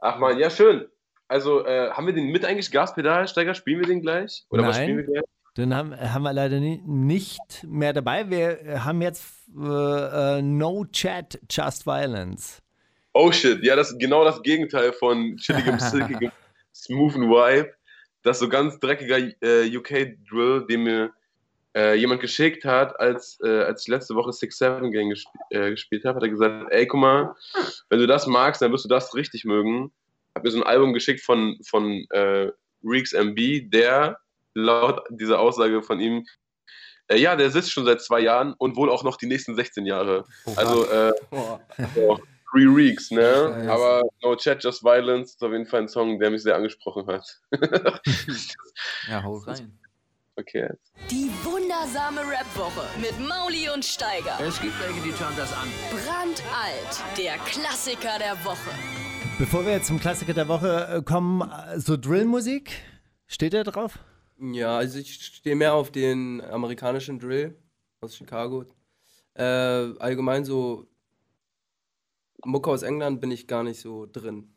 Ach man, ja schön. Also äh, haben wir den mit eigentlich Gaspedalsteiger? Spielen wir den gleich? Oder was Nein. spielen wir gleich? Den haben, haben wir leider ni- nicht mehr dabei. Wir haben jetzt äh, äh, No Chat, Just Violence. Oh shit, ja, das ist genau das Gegenteil von chilligem, silkigem, smoothen Vibe. Das ist so ganz dreckiger äh, UK-Drill, den mir äh, jemand geschickt hat, als, äh, als ich letzte Woche Six Seven Gang gesp äh, gespielt habe, hat er gesagt, ey, guck mal, wenn du das magst, dann wirst du das richtig mögen. Hat mir so ein Album geschickt von, von äh, Reeks MB, der laut dieser Aussage von ihm, äh, ja, der sitzt schon seit zwei Jahren und wohl auch noch die nächsten 16 Jahre. Also, äh, Boah. Three Reeks, ne? Scheiße. Aber No Chat, Just Violence ist auf jeden Fall ein Song, der mich sehr angesprochen hat. Ja, hau rein. okay. Die wundersame Rap-Woche mit Mauli und Steiger. Es gibt welche, die schauen das an. Brandalt, der Klassiker der Woche. Bevor wir jetzt zum Klassiker der Woche äh, kommen, äh, so Drillmusik. Steht der drauf? Ja, also ich stehe mehr auf den amerikanischen Drill aus Chicago. Äh, allgemein so Mucke aus England bin ich gar nicht so drin.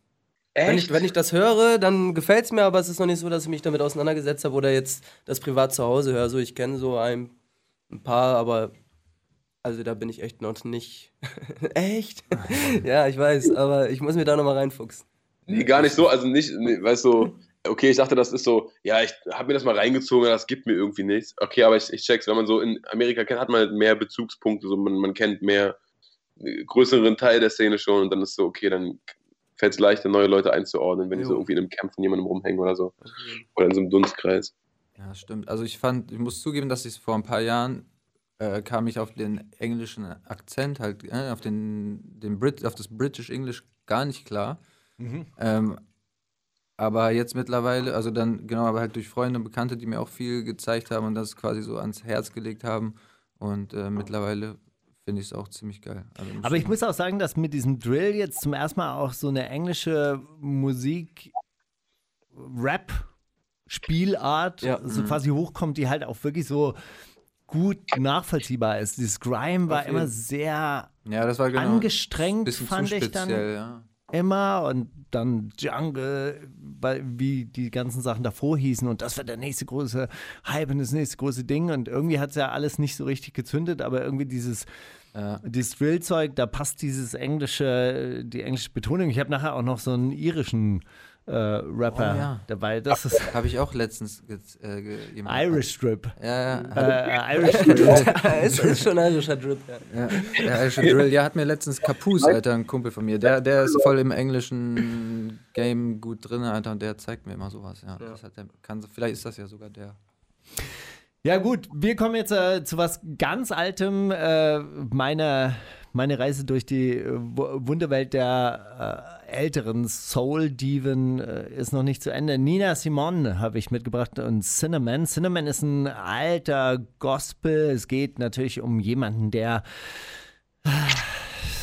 Wenn ich, wenn ich das höre, dann gefällt es mir, aber es ist noch nicht so, dass ich mich damit auseinandergesetzt habe oder jetzt das privat zu Hause höre. So, ich kenne so ein, ein paar, aber also da bin ich echt noch nicht. echt? ja, ich weiß, aber ich muss mir da nochmal reinfuchsen. Nee, gar nicht so, also nicht, nee, weißt du, okay, ich dachte, das ist so, ja, ich habe mir das mal reingezogen, das gibt mir irgendwie nichts. Okay, aber ich, ich check's, wenn man so in Amerika kennt, hat man halt mehr Bezugspunkte, so man, man kennt mehr, größeren Teil der Szene schon und dann ist so, okay, dann fällt es leichter, neue Leute einzuordnen, wenn die so Jo. irgendwie in einem Camp von jemandem rumhängen oder so. Oder in so einem Dunstkreis. Ja, stimmt. Also ich fand, ich muss zugeben, dass ich vor ein paar Jahren äh, kam ich auf den englischen Akzent halt, äh, auf den, den Brit, auf das British English gar nicht klar. Ähm, aber jetzt mittlerweile, also dann, genau, aber halt durch Freunde und Bekannte, die mir auch viel gezeigt haben und das quasi so ans Herz gelegt haben. Und äh, mittlerweile finde ich es auch ziemlich geil. Also Aber ich muss auch sagen, dass mit diesem Drill jetzt zum ersten Mal auch so eine englische Musik, Rap, Spielart Ja. so quasi hochkommt, die halt auch wirklich so gut nachvollziehbar ist. Dieses Grime war immer sehr ja, das war genau, angestrengt, fand ich dann ja. Immer und dann Jungle, wie die ganzen Sachen davor hießen und das wird der nächste große Hype und das nächste große Ding und irgendwie hat es ja alles nicht so richtig gezündet, aber irgendwie dieses Ja. dieses Drill-Zeug, da passt dieses englische, die englische Betonung. Ich habe nachher auch noch so einen irischen äh, Rapper Oh, ja. dabei. Das ist Habe ich auch letztens äh, ge jemand- Irish Strip. Ja, ja. Äh, Irish Strip. es ist schon ein irischer Drip, ja. Ja, der irische Drill, ja, hat mir letztens Kapus, Alter, ein Kumpel von mir. Der, der ist voll im englischen Game gut drin, Alter, und der zeigt mir immer sowas. Ja, Das hat der, kann, vielleicht ist das ja sogar der. Ja gut, wir kommen jetzt äh, zu was ganz Altem. Äh, meine, meine Reise durch die äh, Wu- Wunderwelt der äh, älteren Soul-Diven äh, ist noch nicht zu Ende. Nina Simone habe ich mitgebracht und Cinnamon. Cinnamon ist ein alter Gospel. Es geht natürlich um jemanden, der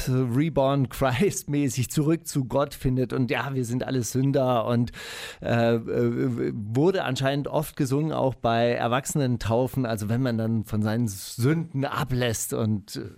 so Reborn Christ mäßig zurück zu Gott findet und ja, wir sind alle Sünder und äh, äh, wurde anscheinend oft gesungen auch bei Erwachsenentaufen, also wenn man dann von seinen Sünden ablässt und äh,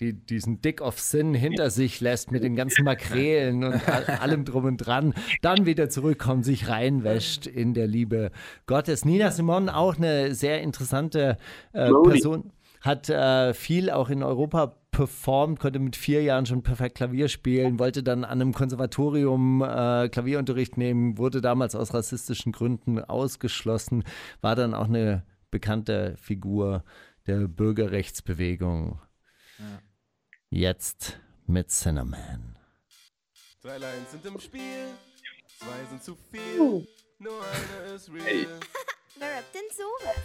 die, diesen Dick of Sin hinter sich lässt mit den ganzen Makrelen und all- allem drum und dran, dann wieder zurückkommt, sich reinwäscht in der Liebe Gottes. Nina Simon auch eine sehr interessante äh. Person. hat äh, viel auch in Europa performt, konnte mit vier Jahren schon perfekt Klavier spielen, wollte dann an einem Konservatorium äh, Klavierunterricht nehmen, wurde damals aus rassistischen Gründen ausgeschlossen, war dann auch eine bekannte Figur der Bürgerrechtsbewegung. Ja. Jetzt mit Cinnamon. Drei Lines sind im Spiel, zwei sind zu viel, nur eine ist real. Hey. Wer rappt denn sowas?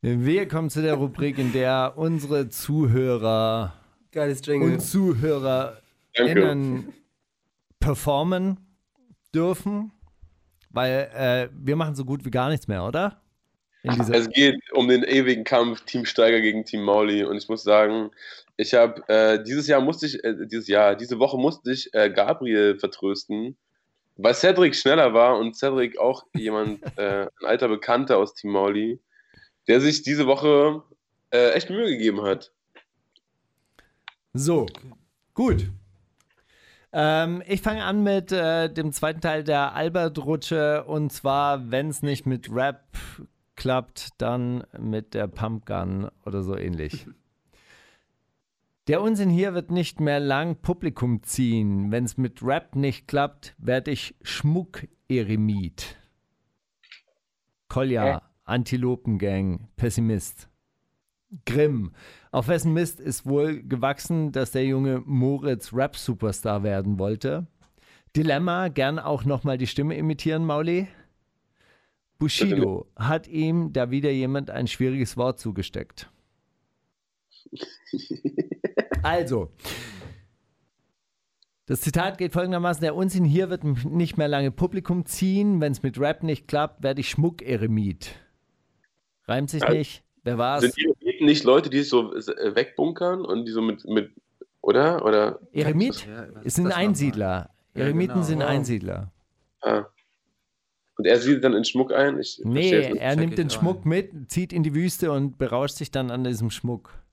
Wir kommen zu der Rubrik, in der unsere Zuhörer und ZuhörerInnen performen dürfen, weil äh, wir machen so gut wie gar nichts mehr, oder? es geht um den ewigen Kampf Team Steiger gegen Team Mauli und ich muss sagen, ich habe äh, dieses Jahr musste ich, äh, dieses Jahr, diese Woche musste ich äh, Gabriel vertrösten, weil Cedric schneller war und Cedric auch jemand, äh, ein alter Bekannter aus Team Mauli der sich diese Woche äh, echt Mühe gegeben hat. So, gut. Ähm, ich fange an mit äh, dem zweiten Teil der Albert-Rutsche und zwar, wenn es nicht mit Rap klappt, dann mit der Pumpgun oder so ähnlich. Der Unsinn hier wird nicht mehr lang Publikum ziehen. Wenn es mit Rap nicht klappt, werde ich Schmuck-Eremit. Kolja. Äh. Antilopengang, Pessimist. Grimm. Auf wessen Mist ist wohl gewachsen, dass der junge Moritz Rap-Superstar werden wollte? Dilemma, gern auch nochmal die Stimme imitieren, Mauli? Bushido, hat ihm da wieder jemand ein schwieriges Wort zugesteckt? Also, das Zitat geht folgendermaßen: Der Unsinn hier wird nicht mehr lange Publikum ziehen. Wenn es mit Rap nicht klappt, werde ich Schmuck-Eremit. Reimt sich also, nicht. Wer war's? Sind Eremiten nicht Leute, die so äh, wegbunkern und die so mit, mit oder? oder Eremit ja, sind Einsiedler. Ja, Eremiten genau. sind Einsiedler. Ah. Und er siedelt dann in Schmuck ein? Ich nee, er nimmt den Schmuck mit, zieht in die Wüste und berauscht sich dann an diesem Schmuck.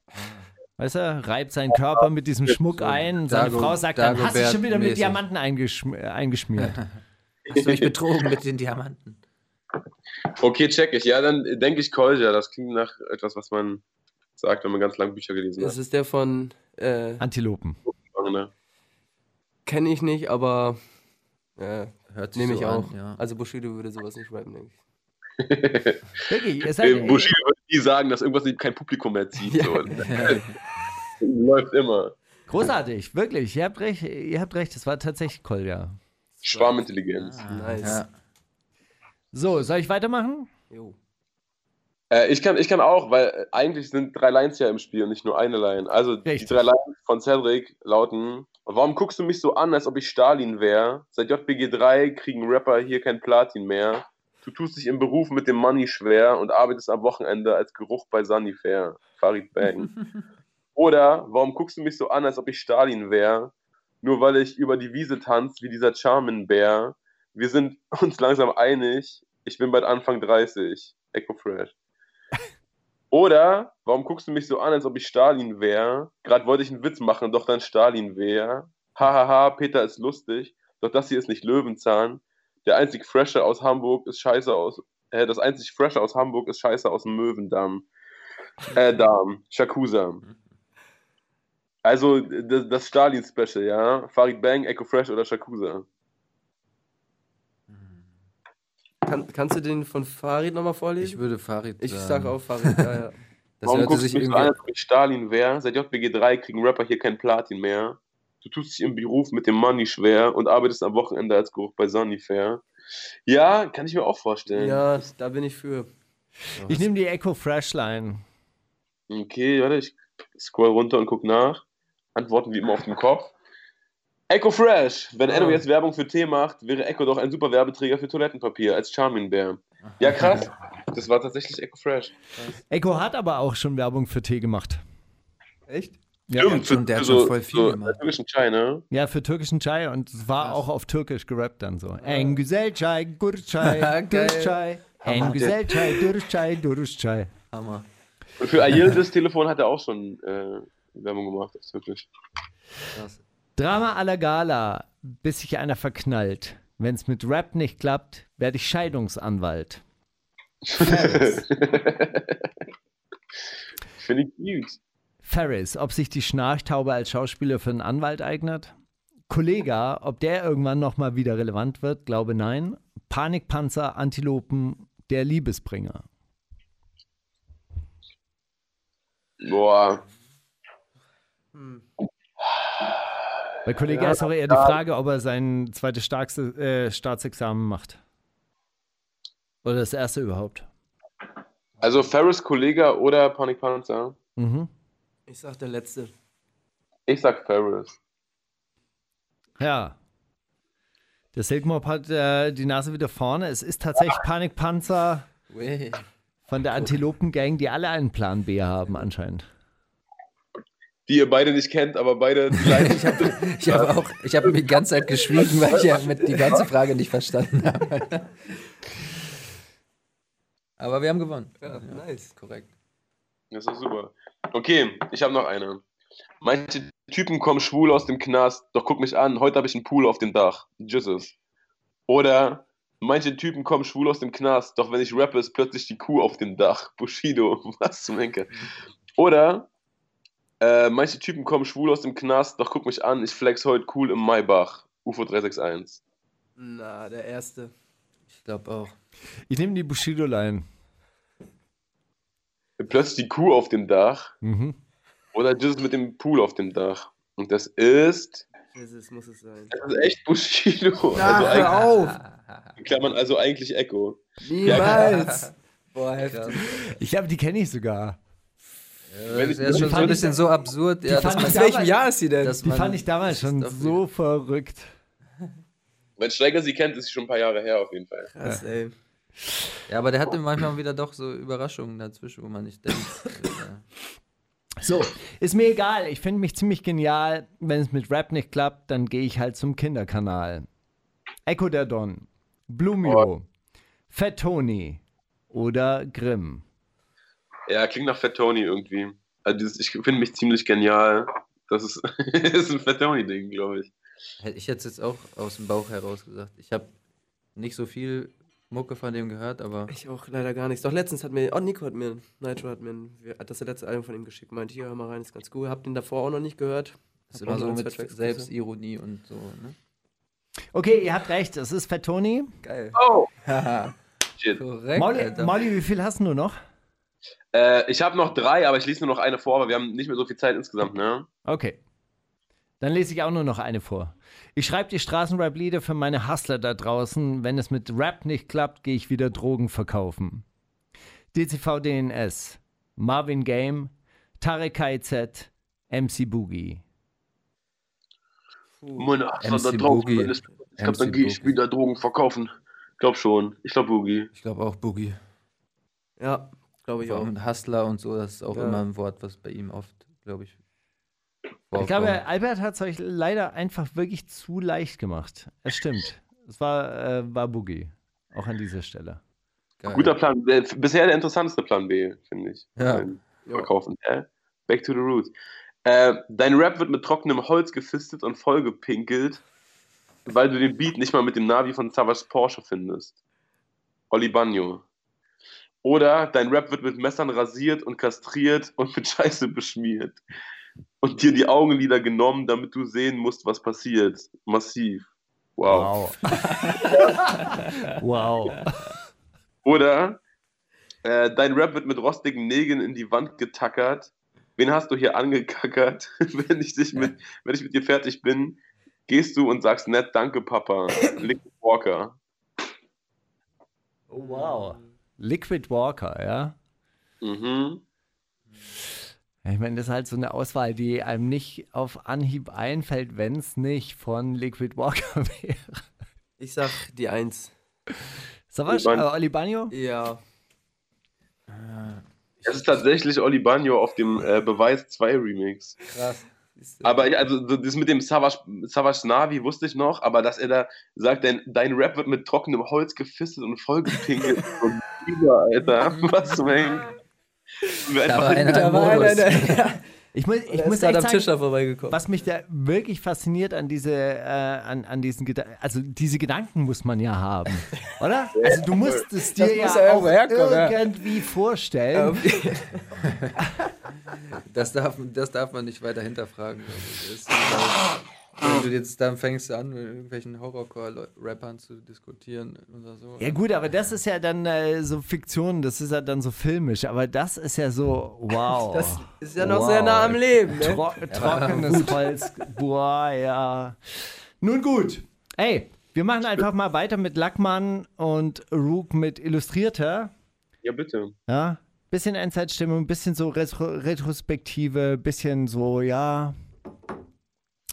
Weißt du, reibt seinen Körper mit diesem Schmuck ein. Seine Dago, Frau sagt dann, hast du schon wieder mit Diamanten eingeschm eingeschmiert. hast du mich betrogen mit den Diamanten? Okay, check ich. Ja, dann denke ich Kolja. Das klingt nach etwas, was man sagt, wenn man ganz lange Bücher gelesen das hat. Das ist der von äh, Antilopen. Kenne ich nicht, aber äh, nehme ich so auch. An, ja. Also Bushido würde sowas nicht rappen, denke ich. Wirklich, es halt, Bushido nie sagen, dass irgendwas kein Publikum mehr zieht. Ja. So. Läuft immer. Großartig, wirklich. Ihr habt recht, ihr habt recht, es war tatsächlich Kolja. Schwarmintelligenz. Ah, nice. Ja. So, soll ich weitermachen? Jo. Äh, ich, kann, ich kann auch, weil äh, eigentlich sind drei Lines ja im Spiel und nicht nur eine Line. Also Richtig. die drei Lines von Cedric lauten: Warum guckst du mich so an, als ob ich Stalin wäre? Seit JBG 3 kriegen Rapper hier kein Platin mehr. Du tust dich im Beruf mit dem Money schwer und arbeitest am Wochenende als Geruch bei Sunnyfair. Farid Bang. Oder warum guckst du mich so an, als ob ich Stalin wäre? Nur weil ich über die Wiese tanze wie dieser Charmin-Bär wir sind uns langsam einig, ich bin bald Anfang 30. Echo Fresh. Oder, warum guckst du mich so an, als ob ich Stalin wäre? Gerade wollte ich einen Witz machen, doch dann Stalin wäre. Hahaha, Peter ist lustig, doch das hier ist nicht Löwenzahn. Der einzig Fresche aus Hamburg ist scheiße aus. Äh, das einzig Fresche aus Hamburg ist scheiße aus dem Möwendamm. Äh, Darm. Shakusa. Also, das, das Stalin-Special, ja? Farid Bang, Echo Fresh oder Shakusa? Kann, kannst du den von Farid nochmal vorlesen? Ich würde Farid. Ich sag auch Farid, ja, ja. Das Warum guckst du mich so an, als ob Stalin wäre? Seit JBG 3 kriegen Rapper hier kein Platin mehr. Du tust dich im Beruf mit dem Money schwer und arbeitest am Wochenende als Geruch bei Sunnyfair. Ja, kann ich mir auch vorstellen. Ja, da bin ich für. Ich nehme die Echo Freshline. Okay, warte, ich scroll runter und guck nach. Antworten wie immer auf dem Kopf. Echo Fresh. Wenn Echo jetzt Werbung für Tee macht, wäre Echo doch ein super Werbeträger für Toilettenpapier als Charming Bär. Ja, krass. Das war tatsächlich Echo Fresh. Echo hat aber auch schon Werbung für Tee gemacht. Echt? Ja, Stimmt, für, der hat schon voll viel so gemacht. türkischen Chai, ne? Ja, für türkischen Chai und es war krass. auch auf Türkisch gerappt dann so. Eng Güzel Chai, Gurchai, Durchchai. Eng Güzel Chai, Durchchai, Durchchai. Hammer. Und für Ayildis Telefon hat er auch schon äh, Werbung gemacht, das ist wirklich. Krass. Drama à la Gala, bis sich einer verknallt. Wenn es mit Rap nicht klappt, werde ich Scheidungsanwalt. Finde Finde ich gut. Ferris, ob sich die Schnarchtaube als Schauspieler für einen Anwalt eignet? Kollega, ob der irgendwann nochmal wieder relevant wird? Glaube nein. Panikpanzer, Antilopen, der Liebesbringer. Boah. Bei Kollega Ja, ist auch eher die Frage, ob er sein zweites Starkste, äh, Staatsexamen macht. Oder das erste überhaupt. Also Ferris Kollega oder Panikpanzer? Mhm. Ich sag der Letzte. Ich sag Ferris. Ja. Der Silkmob hat äh, die Nase wieder vorne. Es ist tatsächlich Panikpanzer Wey. von der Antilopen-Gang, die alle einen Plan B haben anscheinend. Die ihr beide nicht kennt, aber beide Ich habe ich hab auch, ich habe die ganze Zeit geschwiegen, weil ich ja mit die ganze Frage nicht verstanden habe. Aber wir haben gewonnen. Ja, nice. Korrekt. Das ist super. Okay, ich habe noch eine. Manche Typen kommen schwul aus dem Knast, doch guck mich an, heute habe ich einen Pool auf dem Dach. Jesus. Oder manche Typen kommen schwul aus dem Knast, doch wenn ich rappe, ist plötzlich die Kuh auf dem Dach. Bushido, was zum Henker. Oder äh, manche Typen kommen schwul aus dem Knast, doch guck mich an, ich flex heute cool im Maybach. UFO 361. Na, der Erste. Ich glaube auch. Ich nehme die Bushido-Line. Plötzlich die Kuh auf dem Dach. Mhm. Oder Jesus mit dem Pool auf dem Dach. Und das ist. Jesus muss es sein. Das ist echt Bushido. Na, also hör auf! in Klammern, also eigentlich Echo. Niemals! Boah, heftig. Ich glaube, die kenne ich sogar. Wenn Das ist ja schon so ein bisschen so absurd. Ja, Aus damals- welchem Jahr ist sie denn? Die man, fand ich damals schon so verrückt. Wenn Steiger sie kennt, ist sie schon ein paar Jahre her auf jeden Fall. Krass, ey. Ja, aber der hatte manchmal wieder doch so Überraschungen dazwischen, wo man nicht denkt. äh, So, ist mir egal. Ich finde mich ziemlich genial. Wenn es mit Rap nicht klappt, dann gehe ich halt zum Kinderkanal. Echo der Don, Blumio, Fat Tony oder Grimm. Ja, klingt nach Fat Tony irgendwie. Also dieses, ich finde mich ziemlich genial. Das ist, ist ein Fat Tony-Ding, glaube ich. hätte ich jetzt jetzt auch aus dem Bauch heraus gesagt. Ich habe nicht so viel Mucke von dem gehört, aber Ich auch leider gar nichts. Doch letztens hat mir, oh Nico hat mir, Nitro hat mir, hat das letzte Album von ihm geschickt. Meinte, hier, hör mal rein, ist ganz cool. Hab den davor auch noch nicht gehört. ist Hab immer so mit Selbstironie und so. Ne? Okay, ihr habt recht. Es ist Fat Tony. Geil. Oh! Haha. Shit. Korrekt, Molly. Molly, wie viel hast du noch? Äh, ich habe noch drei, aber ich lese nur noch eine vor, aber wir haben nicht mehr so viel Zeit insgesamt, ne? Okay. Dann lese ich auch nur noch eine vor. Ich schreibe die Straßenrap-Lieder für meine Hustler da draußen. Wenn es mit Rap nicht klappt, gehe ich wieder Drogen verkaufen. DCV DNS, Marvin Game, Tarek KZ, MC Boogie. Meine Achse MC da draußen, Boogie. wenn es nicht klappt, dann gehe ich wieder Drogen verkaufen. Glaub schon. Ich glaube Boogie. Ich glaube auch Boogie. Ja, glaube ich auch. mit Hustler und so, das ist auch Ja. immer ein Wort, was bei ihm oft, glaube ich, Ich glaube, Albert hat es euch leider einfach wirklich zu leicht gemacht. Es stimmt. Es war, äh, war Boogie. Auch an dieser Stelle. Geil. Guter Plan. Bisher der interessanteste Plan B, finde ich. Ja. Verkaufen. Äh, back to the roots. Äh, dein Rap wird mit trockenem Holz gefistet und vollgepinkelt, weil du den Beat nicht mal mit dem Navi von Savage Porsche findest. Oli Bagno. Oder dein Rap wird mit Messern rasiert und kastriert und mit Scheiße beschmiert. Und dir die Augenlider genommen, damit du sehen musst, was passiert. Massiv. Wow. Wow. wow. Oder äh, dein Rap wird mit rostigen Nägeln in die Wand getackert. Wen hast du hier angekackert? wenn, ich dich mit, wenn ich mit dir fertig bin, gehst du und sagst nett, danke, Papa. Liquid Walker. Oh, wow. Liquid Walker, ja. Mhm. Ich meine, das ist halt so eine Auswahl, die einem nicht auf Anhieb einfällt, wenn es nicht von Liquid Walker wäre. Ich sag die Eins. Savas, Oli äh, Bagno. Oli Bagno? Ja. Es ist tatsächlich Oli Bagno auf dem äh, Beweis 2 Remix. Krass. Aber ich- also so das mit dem Savage, Savage Navi wusste ich noch, aber dass er da sagt, dein, dein Rap wird mit trockenem Holz gefistet und vollgepinkelt. und über, Alter. Was zum Henk? Wir Da einfach war einer Da im war einer, Modus. ja, Ich muss, ich muss echt am sagen, was mich da wirklich fasziniert an diese, äh, an, an diesen Gedanken, also diese Gedanken muss man ja haben, oder? Also du musst es dir Das ja ja auch herkommen, ja. irgendwie vorstellen. Das darf, das darf man nicht weiter hinterfragen. Wenn du jetzt dann fängst an, mit irgendwelchen Horrorcore-Rappern zu diskutieren oder so. Ja gut, aber das ist ja dann äh, so Fiktion, das ist ja dann so filmisch, aber das ist ja so, wow. Das ist ja noch sehr nah am Leben. Ne? Tro trockenes Holz, boah, ja. Nun gut, ey, wir machen einfach mal weiter mit Lackmann und Rook mit Illustrierter. Ja, bitte. Ja, bisschen Endzeitstimmung, bisschen so Retro Retrospektive, bisschen so, ja,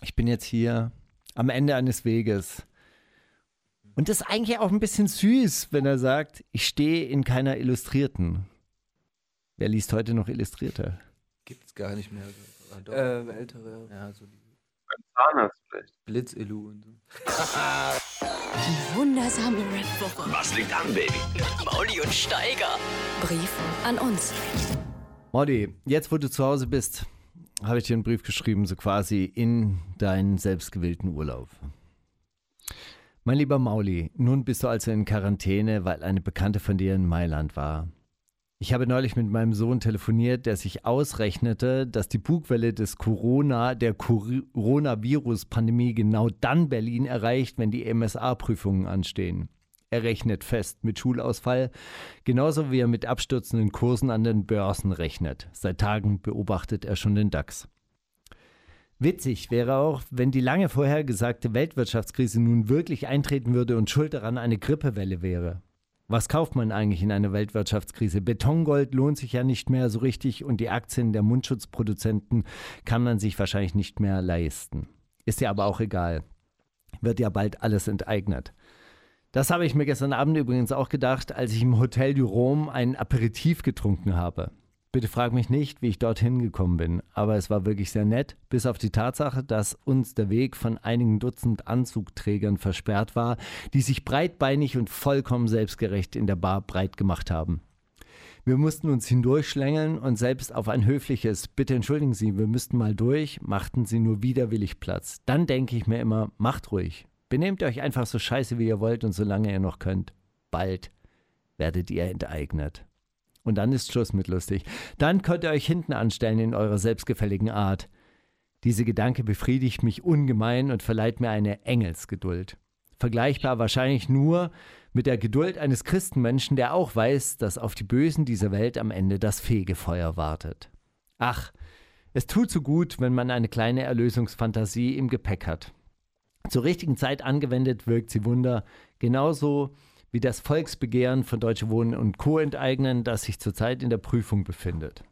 ich bin jetzt hier am Ende eines Weges. Und das ist eigentlich auch ein bisschen süß, wenn er sagt, ich stehe in keiner Illustrierten. Wer liest heute noch Illustrierte? Gibt's gar nicht mehr. Ah, doch. Ähm, ältere. ja. so die Zahnarzt vielleicht. Blitz-Elu und so. Die wundersame Rap-Woche. Was liegt an, Baby? Mauli und Steiger. Brief an uns. Molly, jetzt wo du zu Hause bist, habe ich dir einen Brief geschrieben, so quasi in deinen selbstgewählten Urlaub. Mein lieber Mauli, nun bist du also in Quarantäne, weil eine Bekannte von dir in Mailand war. Ich habe neulich mit meinem Sohn telefoniert, der sich ausrechnete, dass die Bugwelle des Corona, der Coronavirus-Pandemie genau dann Berlin erreicht, wenn die MSA-Prüfungen anstehen. Er rechnet fest mit Schulausfall, genauso wie er mit abstürzenden Kursen an den Börsen rechnet. Seit Tagen beobachtet er schon den DAX. Witzig wäre auch, wenn die lange vorhergesagte Weltwirtschaftskrise nun wirklich eintreten würde und schuld daran eine Grippewelle wäre. Was kauft man eigentlich in einer Weltwirtschaftskrise? Betongold lohnt sich ja nicht mehr so richtig und die Aktien der Mundschutzproduzenten kann man sich wahrscheinlich nicht mehr leisten. Ist ja aber auch egal. Wird ja bald alles enteignet. Das habe ich mir gestern Abend übrigens auch gedacht, als ich im Hotel du Rome ein Aperitif getrunken habe. Bitte frag mich nicht, wie ich dorthin gekommen bin, aber es war wirklich sehr nett, bis auf die Tatsache, dass uns der Weg von einigen Dutzend Anzugträgern versperrt war, die sich breitbeinig und vollkommen selbstgerecht in der Bar breit gemacht haben. Wir mussten uns hindurchschlängeln und selbst auf ein höfliches Bitte entschuldigen Sie, wir müssten mal durch, machten sie nur widerwillig Platz. Dann denke ich mir immer, macht ruhig. Benehmt euch einfach so scheiße, wie ihr wollt und solange ihr noch könnt. Bald werdet ihr enteignet. Und dann ist Schluss mit lustig. Dann könnt ihr euch hinten anstellen in eurer selbstgefälligen Art. Diese Gedanke befriedigt mich ungemein und verleiht mir eine Engelsgeduld. Vergleichbar wahrscheinlich nur mit der Geduld eines Christenmenschen, der auch weiß, dass auf die Bösen dieser Welt am Ende das Fegefeuer wartet. Ach, es tut so gut, wenn man eine kleine Erlösungsfantasie im Gepäck hat. Zur richtigen Zeit angewendet wirkt sie Wunder, genauso wie das Volksbegehren von Deutsche Wohnen und Co. enteignen, das sich zurzeit in der Prüfung befindet.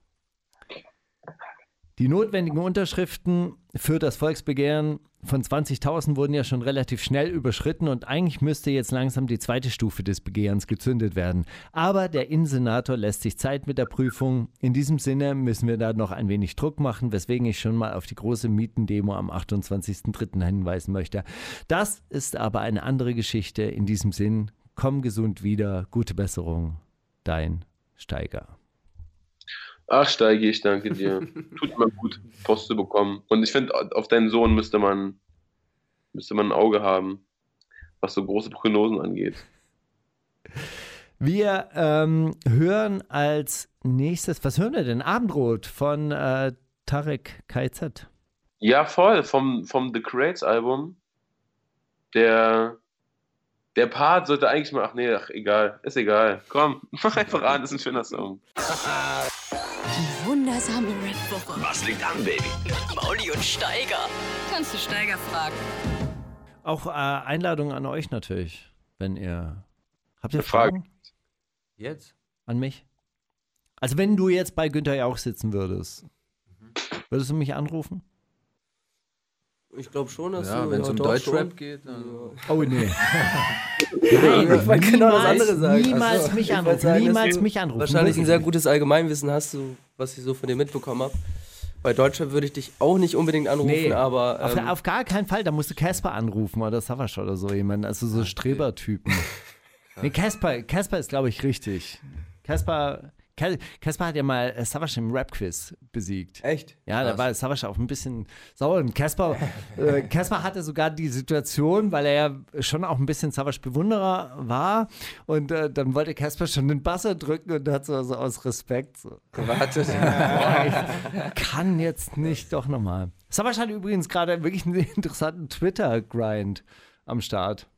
Die notwendigen Unterschriften für das Volksbegehren von 20.000 wurden ja schon relativ schnell überschritten und eigentlich müsste jetzt langsam die zweite Stufe des Begehrens gezündet werden. Aber der Innensenator lässt sich Zeit mit der Prüfung. In diesem Sinne müssen wir da noch ein wenig Druck machen, weswegen ich schon mal auf die große Mietendemo am 28.03. hinweisen möchte. Das ist aber eine andere Geschichte. In diesem Sinn, komm gesund wieder, gute Besserung, dein Steiger. Ach, Steigi, ich danke dir. Tut mir gut, Post zu bekommen. Und ich finde, auf deinen Sohn müsste man, müsste man ein Auge haben, was so große Prognosen angeht. Wir ähm, hören als nächstes, was hören wir denn? Abendrot von äh, Tarek KZ. Ja, voll, vom, vom The Crates Album. Der, der Part sollte eigentlich mal, ach nee, ach egal, ist egal. Komm, mach einfach an, ist ein schöner Song. Wundersame Rap-Woche. Was liegt an, Baby? Mauli und Steiger. Kannst du Steiger fragen? Auch äh, Einladung an euch natürlich, wenn ihr. Habt ihr Fragen? Fragen Jetzt? an mich? Also, wenn du jetzt bei Günther Jauch sitzen würdest, würdest du mich anrufen? Ich glaube schon, dass Ja, du. wenn es um Deutschrap schon. geht, dann. Oh, nee. Nein, ich wollte genau das andere sagen. Niemals Ach so, mich anrufen. sagen, niemals mich anrufen. Wahrscheinlich ein sehr gutes Allgemeinwissen hast du, was ich so von dir mitbekommen habe. Bei Deutschland würde ich dich auch nicht unbedingt anrufen, Nee, aber. auf, ähm, auf gar keinen Fall. Da musst du Casper anrufen oder Savasch oder so jemand. Also so Strebertypen. Nee, Casper, Casper ist, glaube ich, richtig. Casper, Caspar hat ja mal äh, Savage im Rap-Quiz besiegt. Echt? Ja, da war Savage auch ein bisschen sauer. Und Caspar äh, hatte sogar die Situation, weil er ja schon auch ein bisschen Savage-Bewunderer war. Und äh, dann wollte Caspar schon den Buzzer drücken und hat so, so aus Respekt so. Gewartet. Boah, ich kann jetzt nicht doch nochmal. Savage hat übrigens gerade wirklich einen interessanten Twitter-Grind am Start.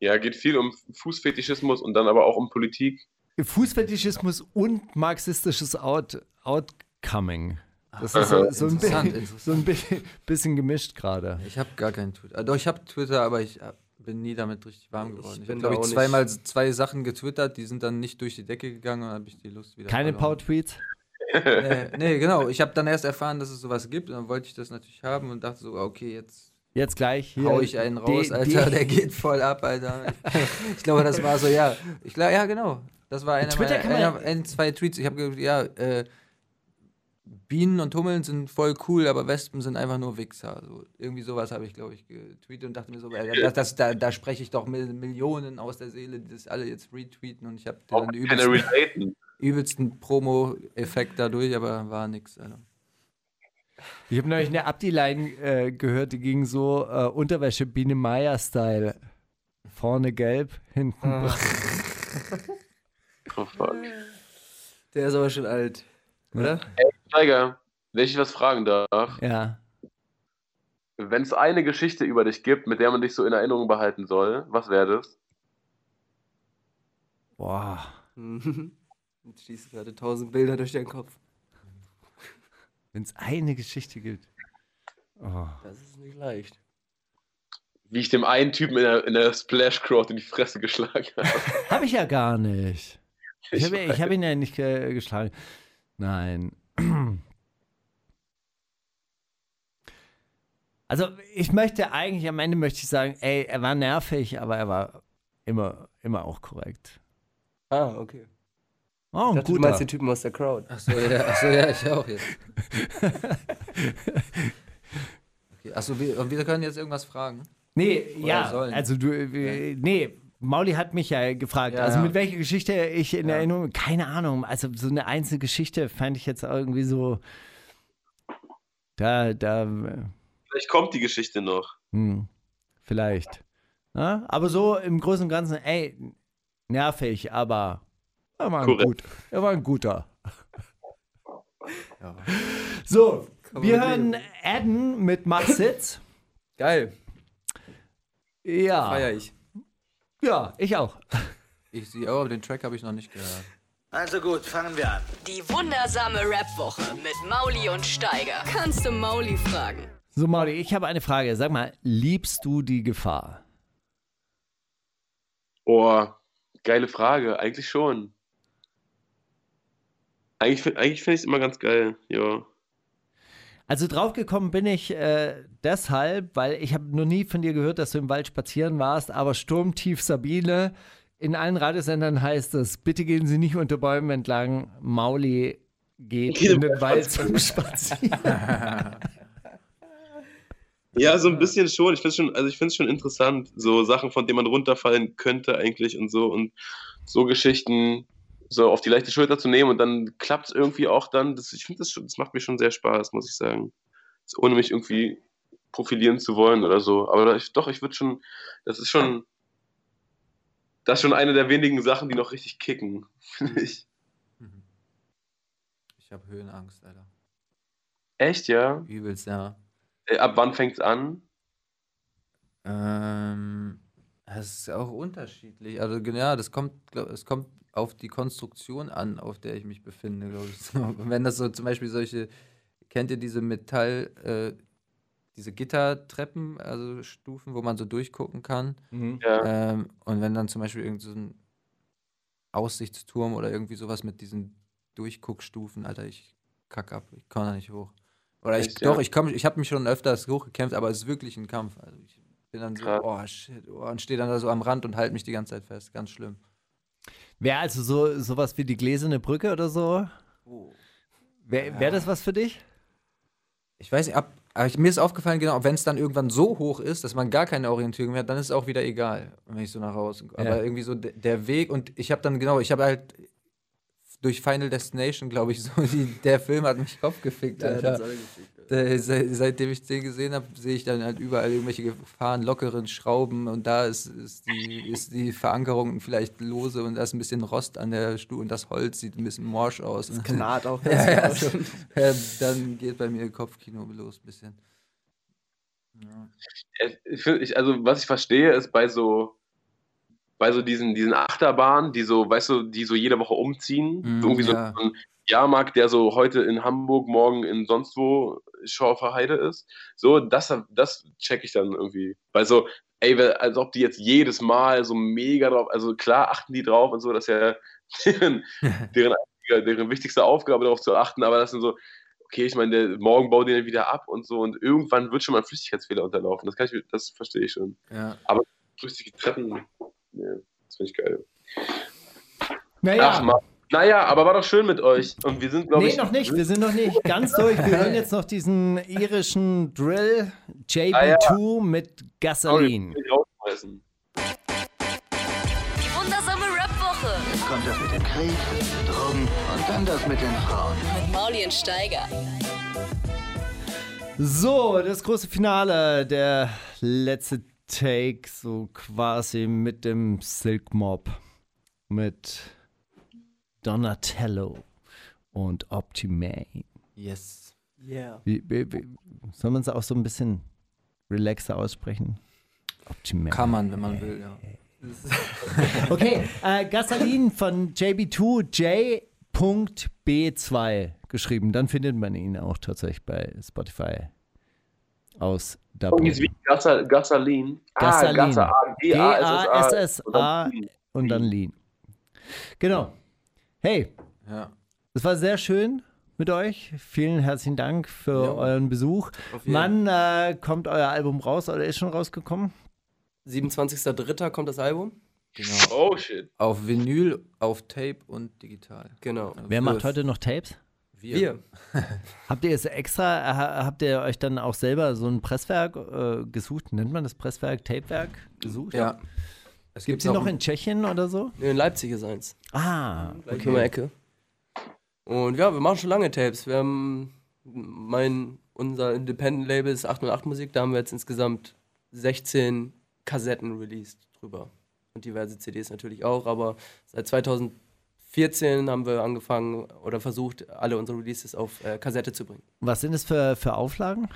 Ja, geht viel um Fußfetischismus und dann aber auch um Politik. Fußfetischismus und marxistisches Out Outcoming. Das ist so, so ein, Interessant, bi- so ein bi- bisschen gemischt gerade. Ich habe gar keinen Twitter. Äh, Doch, ich habe Twitter, aber ich hab, bin nie damit richtig warm geworden. Ich, bin habe, glaube ich, zweimal zwei Sachen getwittert, die sind dann nicht durch die Decke gegangen und dann habe ich die Lust wieder Keine. Power-Tweets? äh, nee, genau. Ich habe dann erst erfahren, dass es sowas gibt und dann wollte ich das natürlich haben und dachte so, okay, jetzt Jetzt gleich hier. hau ich einen raus, die- Alter, die- der geht voll ab, Alter. Ich glaube, das war so, ja. Ich glaube, ja, genau. Das war einer Twitter meiner, kann man- ein, zwei Tweets. Ich habe gesagt, ja, äh, Bienen und Hummeln sind voll cool, aber Wespen sind einfach nur Wichser. So, irgendwie sowas habe ich, glaube ich, getweetet und dachte mir so, äh, das, das, da, da spreche ich doch Mil- Millionen aus der Seele, die das alle jetzt retweeten und ich habe Auch den übelsten, übelsten Promo-Effekt dadurch, aber war nix. Alter. Ich habe neulich eine Abdi-Line äh, gehört, die ging so äh, Unterwäsche Biene Meier-Style. Vorne gelb, hinten Ah. Oh, fuck. Der ist aber schon alt. Oder? Steiger, wenn ich was fragen darf, Ja. wenn es eine Geschichte über dich gibt, mit der man dich so in Erinnerung behalten soll, was wäre das? Boah. Jetzt schießen gerade tausend Bilder durch den Kopf. Wenn es eine Geschichte gibt. Oh. Das ist nicht leicht. Wie ich dem einen Typen in der, in der Splash Crowd in die Fresse geschlagen habe. Habe ich ja gar nicht. Ich Ich habe hab ihn ja nicht ge geschlagen. Nein. Also ich möchte eigentlich, am Ende möchte ich sagen, ey, er war nervig, aber er war immer, immer auch korrekt. Ah, okay. Oh, Ich dachte, du meinst den Typen aus der Crowd. Achso, ja, achso, ja, ich auch jetzt. Okay, achso, wir, und wir können jetzt irgendwas fragen. Nee, Oder ja, sollen. also du, äh, nee, Mauli hat mich ja gefragt, Ja, also ja. mit welcher Geschichte ich in Ja. Erinnerung, keine Ahnung, also so eine einzelne Geschichte fand ich jetzt irgendwie so, da, da, Vielleicht kommt die Geschichte noch. hm, vielleicht. Ja, aber so im Großen und Ganzen, ey, nervig, aber er war ein, gut, er war ein guter. Ja. So, man wir hören Adden mit Mach Sitz. Geil. Ja, Feier ich. Ja, ich auch. Ich sehe auch, aber den Track habe ich noch nicht gehört. Also gut, fangen wir an. Die wundersame Rap-Woche mit Mauli und Steiger. Kannst du Mauli fragen? So, Mauli, ich habe eine Frage. Sag mal, liebst du die Gefahr? Oh, geile Frage. Eigentlich schon. Eigentlich, eigentlich finde ich es immer ganz geil, ja. Also draufgekommen bin ich äh, deshalb, weil ich habe noch nie von dir gehört, dass du im Wald spazieren warst, aber Sturmtief Sabine, in allen Radiosendern heißt es, bitte gehen Sie nicht unter Bäumen entlang, Mauli geht in im den Wald zum Spazieren. Ja, so ein bisschen schon. Ich finde es schon, also ich finde es schon interessant, so Sachen, von denen man runterfallen könnte eigentlich und so und so Geschichten so auf die leichte Schulter zu nehmen und dann klappt es irgendwie auch dann. Das, ich finde das das macht mir schon sehr Spaß, muss ich sagen. Das, ohne mich irgendwie profilieren zu wollen oder so. Aber ich, doch, ich würde schon, das ist schon, das ist schon eine der wenigen Sachen, die noch richtig kicken, finde ich. Mhm. Ich habe Höhenangst, Alter. Echt, ja? Übelst, ja. Äh, Ab wann fängt's an? Ähm, das ist auch unterschiedlich. Also gen- ja, das kommt, es kommt auf die Konstruktion an, auf der ich mich befinde, glaube ich. So, und wenn das so zum Beispiel solche, kennt ihr diese Metall, äh, diese Gittertreppen, also Stufen, wo man so durchgucken kann? Ja. Ähm, und wenn dann zum Beispiel irgend so ein Aussichtsturm oder irgendwie sowas mit diesen Durchguckstufen, Alter, ich kack ab, ich komme da nicht hoch. Oder ich, Echt, ja? doch, ich, komm, ich habe mich schon öfters hochgekämpft, aber es ist wirklich ein Kampf. Also ich bin dann so, Krass. oh shit, oh, und stehe dann da so am Rand und halte mich die ganze Zeit fest. Ganz schlimm. Wäre also so sowas wie die gläserne Brücke oder so? Wäre wär das was für dich? Ich weiß nicht, ab, aber ich, mir ist aufgefallen, genau, wenn es dann irgendwann so hoch ist, dass man gar keine Orientierung mehr hat, dann ist es auch wieder egal, wenn ich so nach Hause. Aber Ja. irgendwie so de- der Weg und ich habe dann, genau, ich habe halt durch Final Destination, glaube ich, so. Die, der Film hat mich Kopf gefickt, Alter. Ja, seit, seitdem ich den gesehen habe, sehe ich dann halt überall irgendwelche Gefahren, lockeren Schrauben und da ist, ist, die, ist die Verankerung vielleicht lose und da ist ein bisschen Rost an der Stuhl und das Holz sieht ein bisschen morsch aus. Das knarrt auch. ja, ja, so, ja, dann geht bei mir Kopfkino los ein bisschen. Ja. Ich, also, was ich verstehe, ist bei so bei so diesen, diesen Achterbahnen, die so, weißt du, die so jede Woche umziehen. Mm, irgendwie ja. so ein Jahrmarkt, der so heute in Hamburg, morgen in sonst wo Schauferheide ist. So, das, das check ich dann irgendwie. Weil so, ey, als ob die jetzt jedes Mal so mega drauf, also klar achten die drauf und so, das ist ja deren, deren, deren wichtigste Aufgabe, darauf zu achten, aber das sind so, okay, ich meine, morgen baut den wieder ab und so und irgendwann wird schon mal ein Flüssigkeitsfehler unterlaufen. Das kann ich, das verstehe ich schon. Ja. Aber flüssige Treppen, ja, das finde ich geil. Naja. Ach, Mann. Naja, aber war doch schön mit euch. Und wir sind, glaube nee, ich. Nee, noch nicht. Wir sind noch nicht ganz durch. Wir hören jetzt noch diesen irischen Drill JB2 ah, ja. mit Gasoline. Die wundersame Rap-Woche. Jetzt kommt das mit dem Krieg, Drogen und dann das mit den Frauen. Mit Maulien Steiger. So, das große Finale, der letzte Take, so quasi mit dem Silk Mob. Mit Donatello und Optimane. Yes. Yeah. Wie, wie, wie, soll man es auch so ein bisschen relaxer aussprechen? Optimane. Kann man, wenn man will, ja. okay, äh, Gasolin von JB2J.B2 geschrieben. Dann findet man ihn auch tatsächlich bei Spotify aus Dublin. Wie Gasolin. Gasolin. Gasolin. Ah, G-A-S-S-A und dann Lean. Genau. Hey, ja. es war sehr schön mit euch. Vielen herzlichen Dank für ja. euren Besuch. Wann äh, kommt euer Album raus oder ist schon rausgekommen? 27.03. kommt das Album. Genau. Oh shit. Auf Vinyl, auf Tape und digital. Genau. Wer macht heute noch Tapes? Wir. Wir. habt ihr es extra, habt ihr euch dann auch selber so ein Presswerk äh, gesucht? Nennt man das Presswerk, Tapewerk gesucht? Ja. Es gibt sie noch in Tschechien oder so? In Leipzig ist eins. Ah, okay. in der Ecke. Und ja, wir machen schon lange Tapes. Wir haben mein, unser Independent-Label ist 808 Musik, da haben wir jetzt insgesamt 16 Kassetten released drüber. Und diverse CDs natürlich auch, aber seit 2014 haben wir angefangen oder versucht, alle unsere Releases auf äh, Kassette zu bringen. Was sind es für, für Auflagen?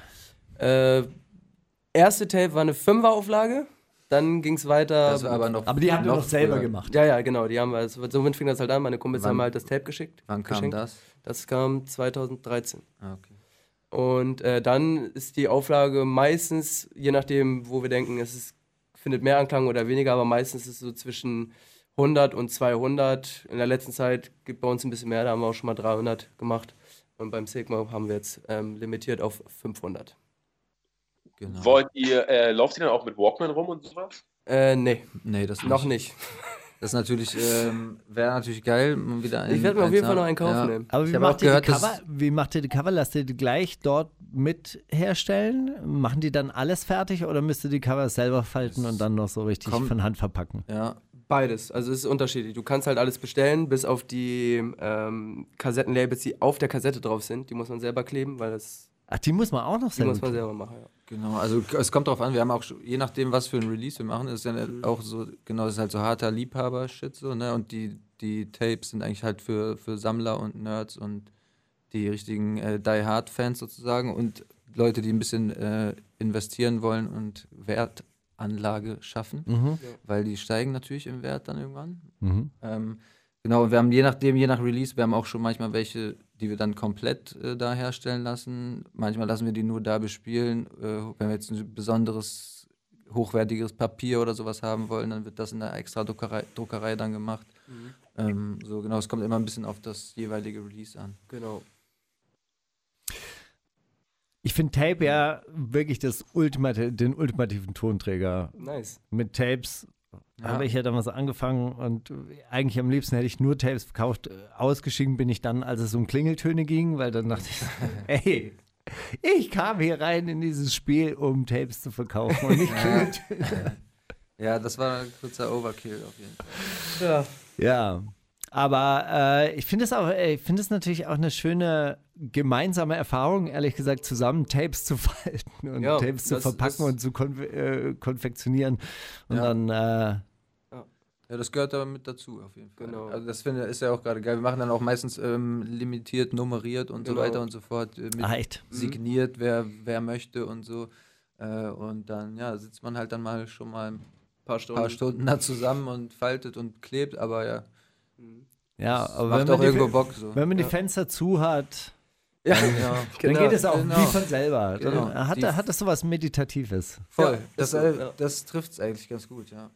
Äh, erste Tape war eine 5er-Auflage dann ging es weiter. Das war aber noch. Aber die haben wir noch selber gemacht. Ja, ja, genau. Die haben wir, also, somit fing das halt an. Meine Kumpels Wann? haben halt das Tape geschickt. Wann kam geschenkt. das? Das kam 2013. Ah, okay. Und äh, dann ist die Auflage meistens, je nachdem, wo wir denken, es ist, findet mehr Anklang oder weniger, aber meistens ist es so zwischen 100 und 200. In der letzten Zeit gibt bei uns ein bisschen mehr, da haben wir auch schon mal 300 gemacht. Und beim Sigma haben wir jetzt ähm, limitiert auf 500. Genau. Wollt ihr, äh, lauft ihr dann auch mit Walkman rum und sowas? Äh, nee. Nee, das noch nicht. Das ist natürlich, ähm, wäre natürlich geil, wieder einen, Ich werde mir auf jeden Fall noch einen kaufen ja. nehmen. Aber wie macht, ihr gehört, die Cover, wie macht ihr die Cover? Lasst ihr die gleich dort mit herstellen? Machen die dann alles fertig oder müsst ihr die Cover selber falten und dann noch so richtig Komm. von Hand verpacken? Ja, Beides. Also es ist unterschiedlich. Du kannst halt alles bestellen, bis auf die ähm, Kassettenlabels, die auf der Kassette drauf sind. Die muss man selber kleben, weil das. Ach, die muss man auch noch selber. Die muss man selber machen, ja. Genau, also es kommt darauf an, wir haben auch, je nachdem, was für ein Release wir machen, ist ja auch so, genau, das ist halt so harter Liebhaber-Shit so, ne? Und die, die Tapes sind eigentlich halt für, für Sammler und Nerds und die richtigen äh, Die-Hard-Fans sozusagen und Leute, die ein bisschen äh, investieren wollen und Wertanlage schaffen, mhm. weil die steigen natürlich im Wert dann irgendwann. Mhm. Ähm, Genau, wir haben je nachdem, je nach Release, wir haben auch schon manchmal welche, die wir dann komplett äh, da herstellen lassen. Manchmal lassen wir die nur da bespielen. Äh, wenn wir jetzt ein besonderes, hochwertiges Papier oder sowas haben wollen, dann wird das in der extra Druckerei, Druckerei dann gemacht. Mhm. Ähm, so genau, es kommt immer ein bisschen auf das jeweilige Release an. Genau. Ich finde Tape ja wirklich das Ultimate, den ultimativen Tonträger. Nice. Mit Tapes ja. Habe ich ja damals angefangen und eigentlich am liebsten hätte ich nur Tapes verkauft. Ausgeschieden bin ich dann, als es um Klingeltöne ging, weil dann dachte ich, ey, ich kam hier rein in dieses Spiel, um Tapes zu verkaufen und nicht Klingeltöne. Ja, das war ein kurzer Overkill auf jeden Fall. Ja. Ja. Aber äh, ich finde es auch, ich finde es natürlich auch eine schöne gemeinsame Erfahrung, ehrlich gesagt, zusammen Tapes zu falten und Ja, Tapes zu das verpacken ist- und zu konf äh, konfektionieren. Und Ja. dann, äh, Ja, das gehört aber mit dazu, auf jeden Fall. Genau. Also das finde ist ja auch gerade geil. Wir machen dann auch meistens ähm, limitiert, nummeriert und Genau. so weiter und so fort. Äh, mit echt. signiert, wer, wer möchte und so. Äh, und dann, ja, sitzt man halt dann mal schon mal ein paar Stunden. paar Stunden da zusammen und faltet und klebt, aber ja, Ja, aber macht wenn auch man, irgendwo die, Bock so. wenn man die Ja. Fenster zu hat, Ja, Ja, dann geht es auch genau. wie von selber. Genau. Hat, Die- hat das so was Meditatives. voll. Ja, das äh, ja. das trifft es eigentlich ganz gut, ja.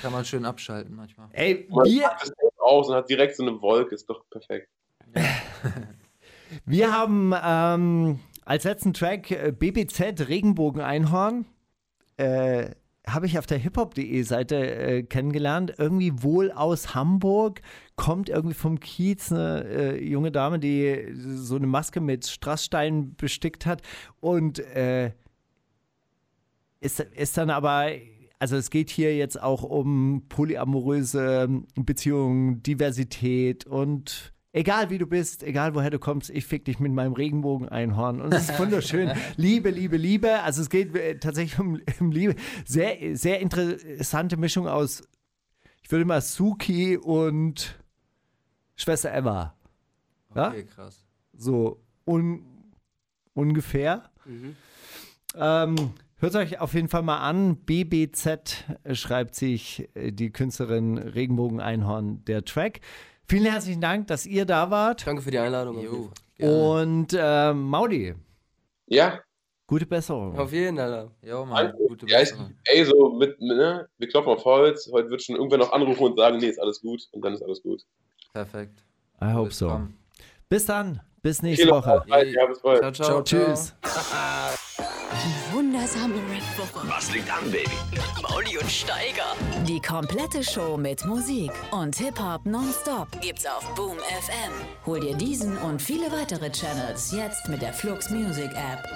Kann man schön abschalten manchmal. Ey, Man wir, das aus und hat direkt so eine Wolke, ist doch perfekt. wir haben ähm, als letzten Track BBZ Regenbogen-Einhorn. Äh, habe ich auf der hiphop.de Seite äh, kennengelernt. Irgendwie wohl aus Hamburg, kommt irgendwie vom Kiez eine äh, junge Dame, die so eine Maske mit Strasssteinen bestickt hat und äh, ist, ist dann aber, also es geht hier jetzt auch um polyamoröse Beziehungen, Diversität und egal wie du bist, egal woher du kommst, ich fick dich mit meinem Regenbogen-Einhorn. Und es ist wunderschön. Liebe, Liebe, Liebe. Also es geht äh, tatsächlich um, um Liebe. Sehr, sehr interessante Mischung aus, ich würde mal Suki und Schwester Eva. Ja? Okay, krass. So un, ungefähr. Ähm, hört euch auf jeden Fall mal an. BBZ schreibt sich äh, die Künstlerin Regenbogen Einhorn der Track. Vielen herzlichen Dank, dass ihr da wart. Danke für die Einladung. Und äh, Maudi, Ja, gute Besserung. Auf jeden Fall. Jo, Mann, danke. gute Ja, ich, ey, so mit, ne, wir klopfen auf Holz. Heute wird schon irgendwer noch anrufen und sagen, nee, ist alles gut. Und dann ist alles gut. Perfekt. I hope Bis so. dann. Bis dann. Bis nächste Woche. Ja, bis bald. Ciao, ciao. Tschüss. Die wundersame Woche. Was liegt an, Baby? Mauli und Steiger. Die komplette Show mit Musik und Hip-Hop nonstop gibt's auf Boom FM. Hol dir diesen und viele weitere Channels jetzt mit der Flux Music App.